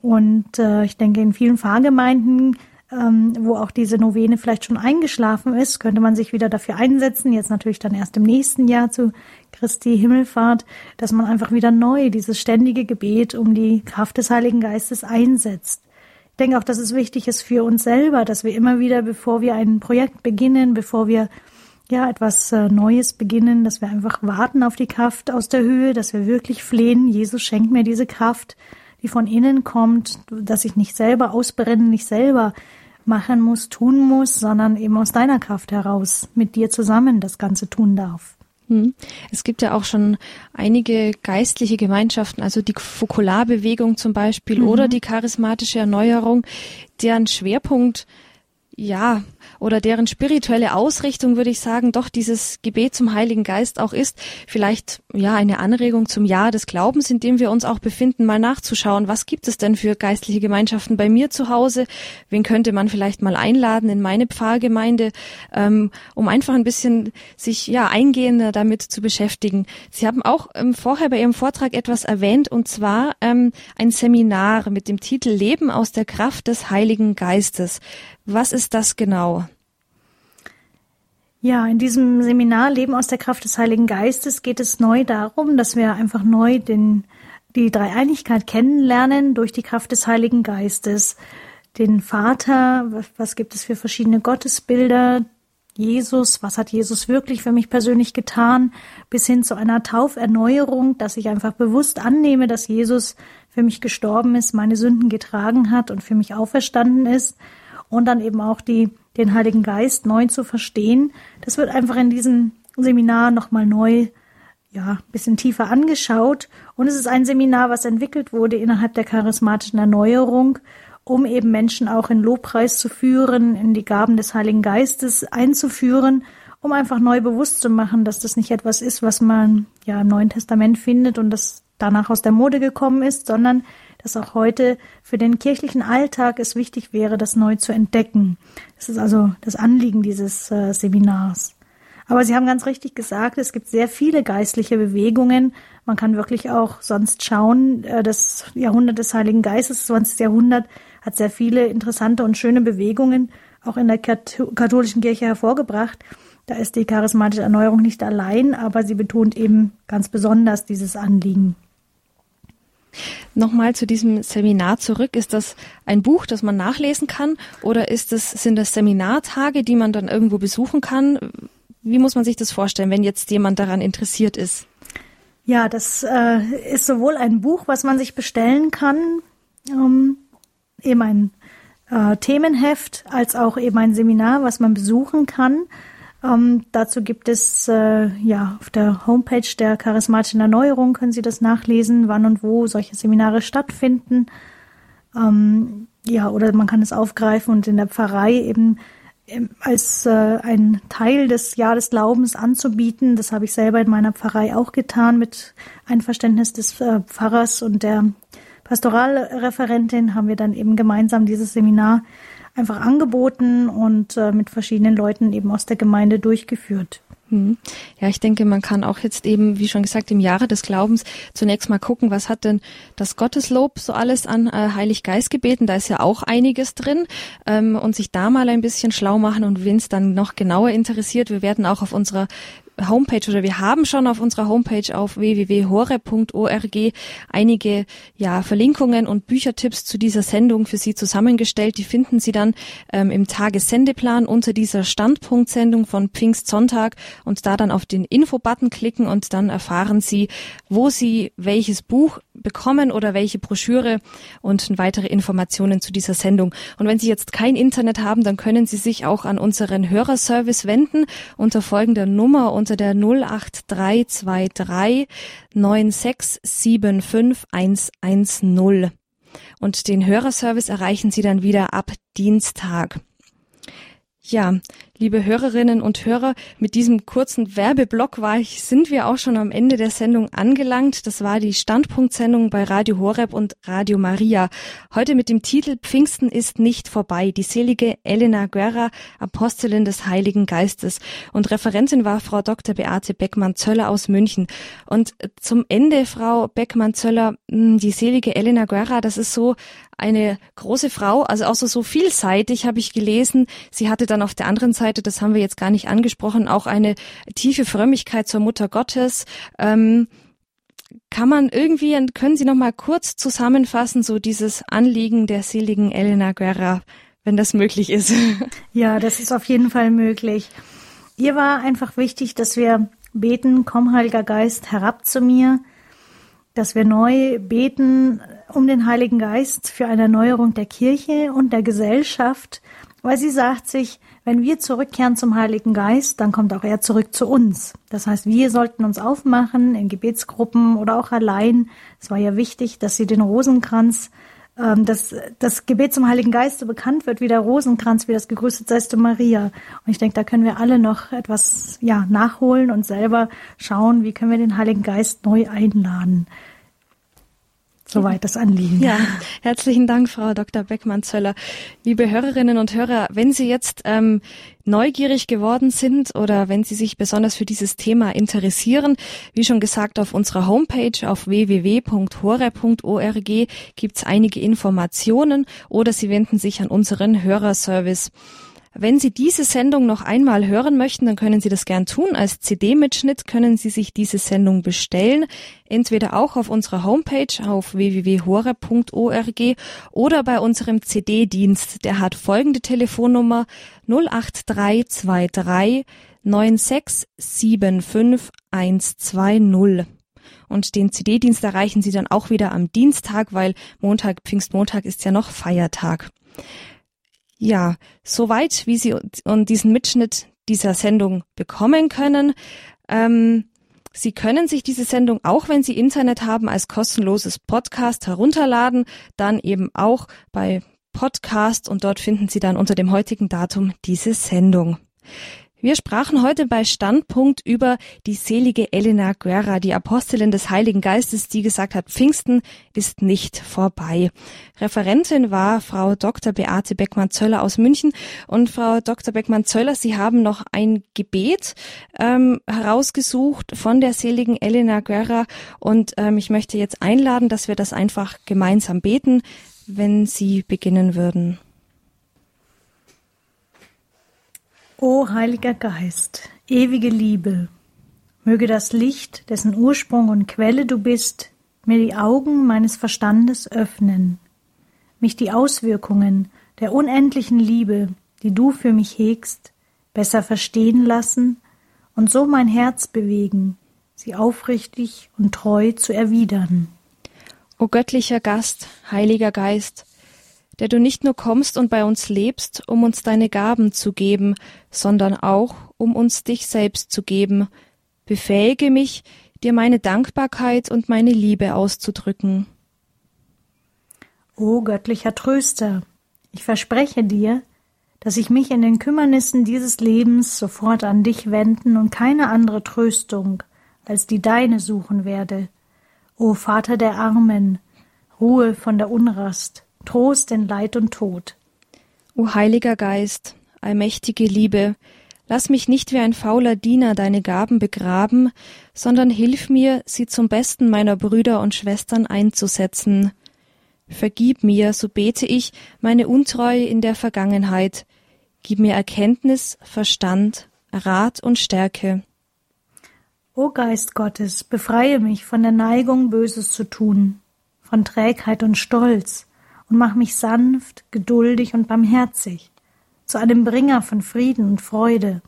S2: Und äh, ich denke, in vielen Pfarrgemeinden ähm, wo auch diese Novene vielleicht schon eingeschlafen ist, könnte man sich wieder dafür einsetzen, jetzt natürlich dann erst im nächsten Jahr zu Christi Himmelfahrt, dass man einfach wieder neu dieses ständige Gebet um die Kraft des Heiligen Geistes einsetzt. Ich denke auch, dass es wichtig ist für uns selber, dass wir immer wieder, bevor wir ein Projekt beginnen, bevor wir ja etwas äh, Neues beginnen, dass wir einfach warten auf die Kraft aus der Höhe, dass wir wirklich flehen, Jesus schenkt mir diese Kraft, die von innen kommt, dass ich nicht selber ausbrenne, nicht selber machen muss, tun muss, sondern eben aus deiner Kraft heraus mit dir zusammen das Ganze tun darf.
S1: Hm. Es gibt ja auch schon einige geistliche Gemeinschaften, also die Fokularbewegung zum Beispiel mhm. oder die charismatische Erneuerung, deren Schwerpunkt ja, oder deren spirituelle Ausrichtung, würde ich sagen, doch dieses Gebet zum Heiligen Geist auch ist, vielleicht ja eine Anregung zum Jahr des Glaubens, in dem wir uns auch befinden, mal nachzuschauen, was gibt es denn für geistliche Gemeinschaften bei mir zu Hause? Wen könnte man vielleicht mal einladen in meine Pfarrgemeinde, ähm, um einfach ein bisschen sich ja eingehender damit zu beschäftigen. Sie haben auch ähm, vorher bei Ihrem Vortrag etwas erwähnt, und zwar ähm, ein Seminar mit dem Titel Leben aus der Kraft des Heiligen Geistes. Was ist das genau?
S2: Ja, in diesem Seminar Leben aus der Kraft des Heiligen Geistes geht es neu darum, dass wir einfach neu den, die Dreieinigkeit kennenlernen durch die Kraft des Heiligen Geistes. Den Vater, was, was gibt es für verschiedene Gottesbilder, Jesus, was hat Jesus wirklich für mich persönlich getan, bis hin zu einer Tauferneuerung, dass ich einfach bewusst annehme, dass Jesus für mich gestorben ist, meine Sünden getragen hat und für mich auferstanden ist und dann eben auch die, den Heiligen Geist neu zu verstehen. Das wird einfach in diesem Seminar nochmal neu, ja, bisschen tiefer angeschaut. Und es ist ein Seminar, was entwickelt wurde innerhalb der charismatischen Erneuerung, um eben Menschen auch in Lobpreis zu führen, in die Gaben des Heiligen Geistes einzuführen, um einfach neu bewusst zu machen, dass das nicht etwas ist, was man ja im Neuen Testament findet und das danach aus der Mode gekommen ist, sondern dass auch heute für den kirchlichen Alltag es wichtig wäre, das neu zu entdecken. Das ist also das Anliegen dieses äh, Seminars. Aber Sie haben ganz richtig gesagt, es gibt sehr viele geistliche Bewegungen. Man kann wirklich auch sonst schauen, äh, das Jahrhundert des Heiligen Geistes, das 20. Jahrhundert, hat sehr viele interessante und schöne Bewegungen auch in der katholischen Kirche hervorgebracht. Da ist die charismatische Erneuerung nicht allein, aber sie betont eben ganz besonders dieses Anliegen.
S1: Nochmal zu diesem Seminar zurück. Ist das ein Buch, das man nachlesen kann oder ist das, sind das Seminartage, die man dann irgendwo besuchen kann? Wie muss man sich das vorstellen, wenn jetzt jemand daran interessiert ist?
S2: Ja, das äh, ist sowohl ein Buch, was man sich bestellen kann, ähm, eben ein äh, Themenheft, als auch eben ein Seminar, was man besuchen kann. Ähm, dazu gibt es äh, ja auf der Homepage der charismatischen Erneuerung können Sie das nachlesen, wann und wo solche Seminare stattfinden. Ähm, ja, oder man kann es aufgreifen und in der Pfarrei eben ähm, als äh, ein Teil des Jahr des Glaubens anzubieten. Das habe ich selber in meiner Pfarrei auch getan mit Einverständnis des äh, Pfarrers und der Pastoralreferentin haben wir dann eben gemeinsam dieses Seminar einfach angeboten und äh, mit verschiedenen Leuten eben aus der Gemeinde durchgeführt.
S1: Hm. Ja, ich denke, man kann auch jetzt eben, wie schon gesagt, im Jahre des Glaubens zunächst mal gucken, was hat denn das Gotteslob so alles an äh, Heiliggeist gebeten? Da ist ja auch einiges drin ähm, und sich da mal ein bisschen schlau machen und wenn es dann noch genauer interessiert, wir werden auch auf unserer Homepage oder wir haben schon auf unserer Homepage auf www.hore.org einige ja, Verlinkungen und Büchertipps zu dieser Sendung für Sie zusammengestellt. Die finden Sie dann ähm, im Tagessendeplan unter dieser Standpunktsendung von Pfingstsonntag und da dann auf den Info-Button klicken und dann erfahren Sie, wo Sie welches Buch bekommen oder welche Broschüre und weitere Informationen zu dieser Sendung. Und wenn Sie jetzt kein Internet haben, dann können Sie sich auch an unseren Hörerservice wenden unter folgender Nummer unter der 08323 9675110. Und den Hörerservice erreichen Sie dann wieder ab Dienstag. Ja, liebe Hörerinnen und Hörer, mit diesem kurzen Werbeblock war ich, sind wir auch schon am Ende der Sendung angelangt. Das war die Standpunktsendung bei Radio Horeb und Radio Maria. Heute mit dem Titel Pfingsten ist nicht vorbei. Die selige Elena Guerra, Apostelin des Heiligen Geistes. Und Referentin war Frau Dr. Beate Beckmann-Zöller aus München. Und zum Ende, Frau Beckmann-Zöller, hm, die selige Elena Guerra, das ist so eine große Frau, also auch so, so vielseitig habe ich gelesen. Sie hatte dann auf der anderen Seite, das haben wir jetzt gar nicht angesprochen, auch eine tiefe Frömmigkeit zur Mutter Gottes. Ähm, kann man irgendwie, können Sie noch mal kurz zusammenfassen, so dieses Anliegen der seligen Elena Guerra, wenn das möglich ist?
S2: Ja, das ist auf jeden Fall möglich. Ihr war einfach wichtig, dass wir beten, komm Heiliger Geist herab zu mir, dass wir neu beten um den Heiligen Geist für eine Erneuerung der Kirche und der Gesellschaft, weil sie sagt sich, wenn wir zurückkehren zum Heiligen Geist, dann kommt auch er zurück zu uns. Das heißt, wir sollten uns aufmachen in Gebetsgruppen oder auch allein. Es war ja wichtig, dass sie den Rosenkranz, ähm, dass das Gebet zum Heiligen Geist so bekannt wird wie der Rosenkranz, wie das Gegrüßet seist du Maria. Und ich denke, da können wir alle noch etwas ja nachholen und selber schauen, wie können wir den Heiligen Geist neu einladen. Soweit das Anliegen.
S1: Ja, herzlichen Dank, Frau Dr. Beckmann-Zöller. Liebe Hörerinnen und Hörer, wenn Sie jetzt ähm, neugierig geworden sind oder wenn Sie sich besonders für dieses Thema interessieren, wie schon gesagt, auf unserer Homepage auf www.hore.org gibt es einige Informationen oder Sie wenden sich an unseren Hörerservice. Wenn Sie diese Sendung noch einmal hören möchten, dann können Sie das gern tun. Als CD-Mitschnitt können Sie sich diese Sendung bestellen, entweder auch auf unserer Homepage auf www.hore.org oder bei unserem CD-Dienst. Der hat folgende Telefonnummer 08323 9675120. Und den CD-Dienst erreichen Sie dann auch wieder am Dienstag, weil Montag, Pfingstmontag ist ja noch Feiertag. Ja, soweit, wie Sie und diesen Mitschnitt dieser Sendung bekommen können. Ähm, Sie können sich diese Sendung, auch wenn Sie Internet haben, als kostenloses Podcast herunterladen, dann eben auch bei Podcast und dort finden Sie dann unter dem heutigen Datum diese Sendung. Wir sprachen heute bei Standpunkt über die selige Elena Guerra, die Apostelin des Heiligen Geistes, die gesagt hat, Pfingsten ist nicht vorbei. Referentin war Frau Dr. Beate Beckmann-Zöller aus München. Und Frau Dr. Beckmann-Zöller, Sie haben noch ein Gebet ähm, herausgesucht von der seligen Elena Guerra. Und ähm, ich möchte jetzt einladen, dass wir das einfach gemeinsam beten, wenn Sie beginnen würden.
S2: O Heiliger Geist, ewige Liebe, möge das Licht, dessen Ursprung und Quelle du bist, mir die Augen meines Verstandes öffnen, mich die Auswirkungen der unendlichen Liebe, die du für mich hegst, besser verstehen lassen und so mein Herz bewegen, sie aufrichtig und treu zu erwidern.
S1: O göttlicher Gast, heiliger Geist, der du nicht nur kommst und bei uns lebst, um uns deine Gaben zu geben, sondern auch, um uns dich selbst zu geben. Befähige mich, dir meine Dankbarkeit und meine Liebe auszudrücken.
S2: O göttlicher Tröster, ich verspreche dir, dass ich mich in den Kümmernissen dieses Lebens sofort an dich wenden und keine andere Tröstung als die deine suchen werde. O Vater der Armen, Ruhe von der Unrast, Trost in Leid und Tod.
S1: O Heiliger Geist, allmächtige Liebe, lass mich nicht wie ein fauler Diener deine Gaben begraben, sondern hilf mir, sie zum Besten meiner Brüder und Schwestern einzusetzen. Vergib mir, so bete ich, meine Untreue in der Vergangenheit. Gib mir Erkenntnis, Verstand, Rat und Stärke.
S2: O Geist Gottes, befreie mich von der Neigung, Böses zu tun, von Trägheit und Stolz, und mach mich sanft, geduldig und barmherzig, zu einem Bringer von Frieden und Freude,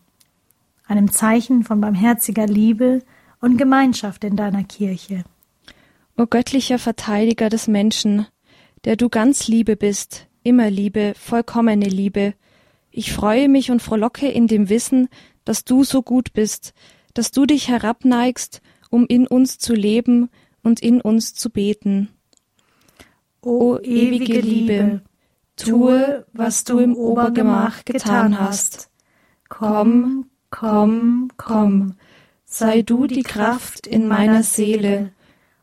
S2: einem Zeichen von barmherziger Liebe und Gemeinschaft in deiner Kirche.
S1: O göttlicher Verteidiger des Menschen, der du ganz Liebe bist, immer Liebe, vollkommene Liebe, ich freue mich und frohlocke in dem Wissen, dass du so gut bist, dass du dich herabneigst, um in uns zu leben und in uns zu beten. O ewige Liebe, tue, was du im Obergemach getan hast. Komm, komm, komm, sei du die Kraft in meiner Seele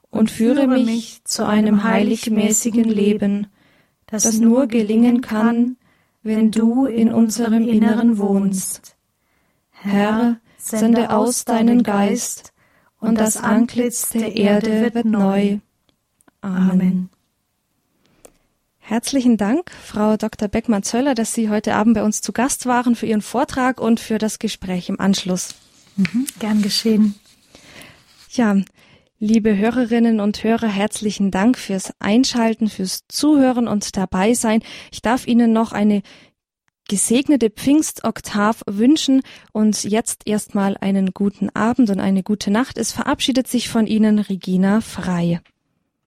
S1: und führe mich zu einem heiligmäßigen Leben, das nur gelingen kann, wenn du in unserem Inneren wohnst. Herr, sende aus deinen Geist, und das Antlitz der Erde wird neu. Amen. Herzlichen Dank, Frau Dr. Beckmann-Zöller, dass Sie heute Abend bei uns zu Gast waren für Ihren Vortrag und für das Gespräch im Anschluss.
S2: Mhm, gern geschehen.
S1: Ja, liebe Hörerinnen und Hörer, herzlichen Dank fürs Einschalten, fürs Zuhören und dabei sein. Ich darf Ihnen noch eine gesegnete Pfingstoktav wünschen und jetzt erstmal einen guten Abend und eine gute Nacht. Es verabschiedet sich von Ihnen Regina Frei.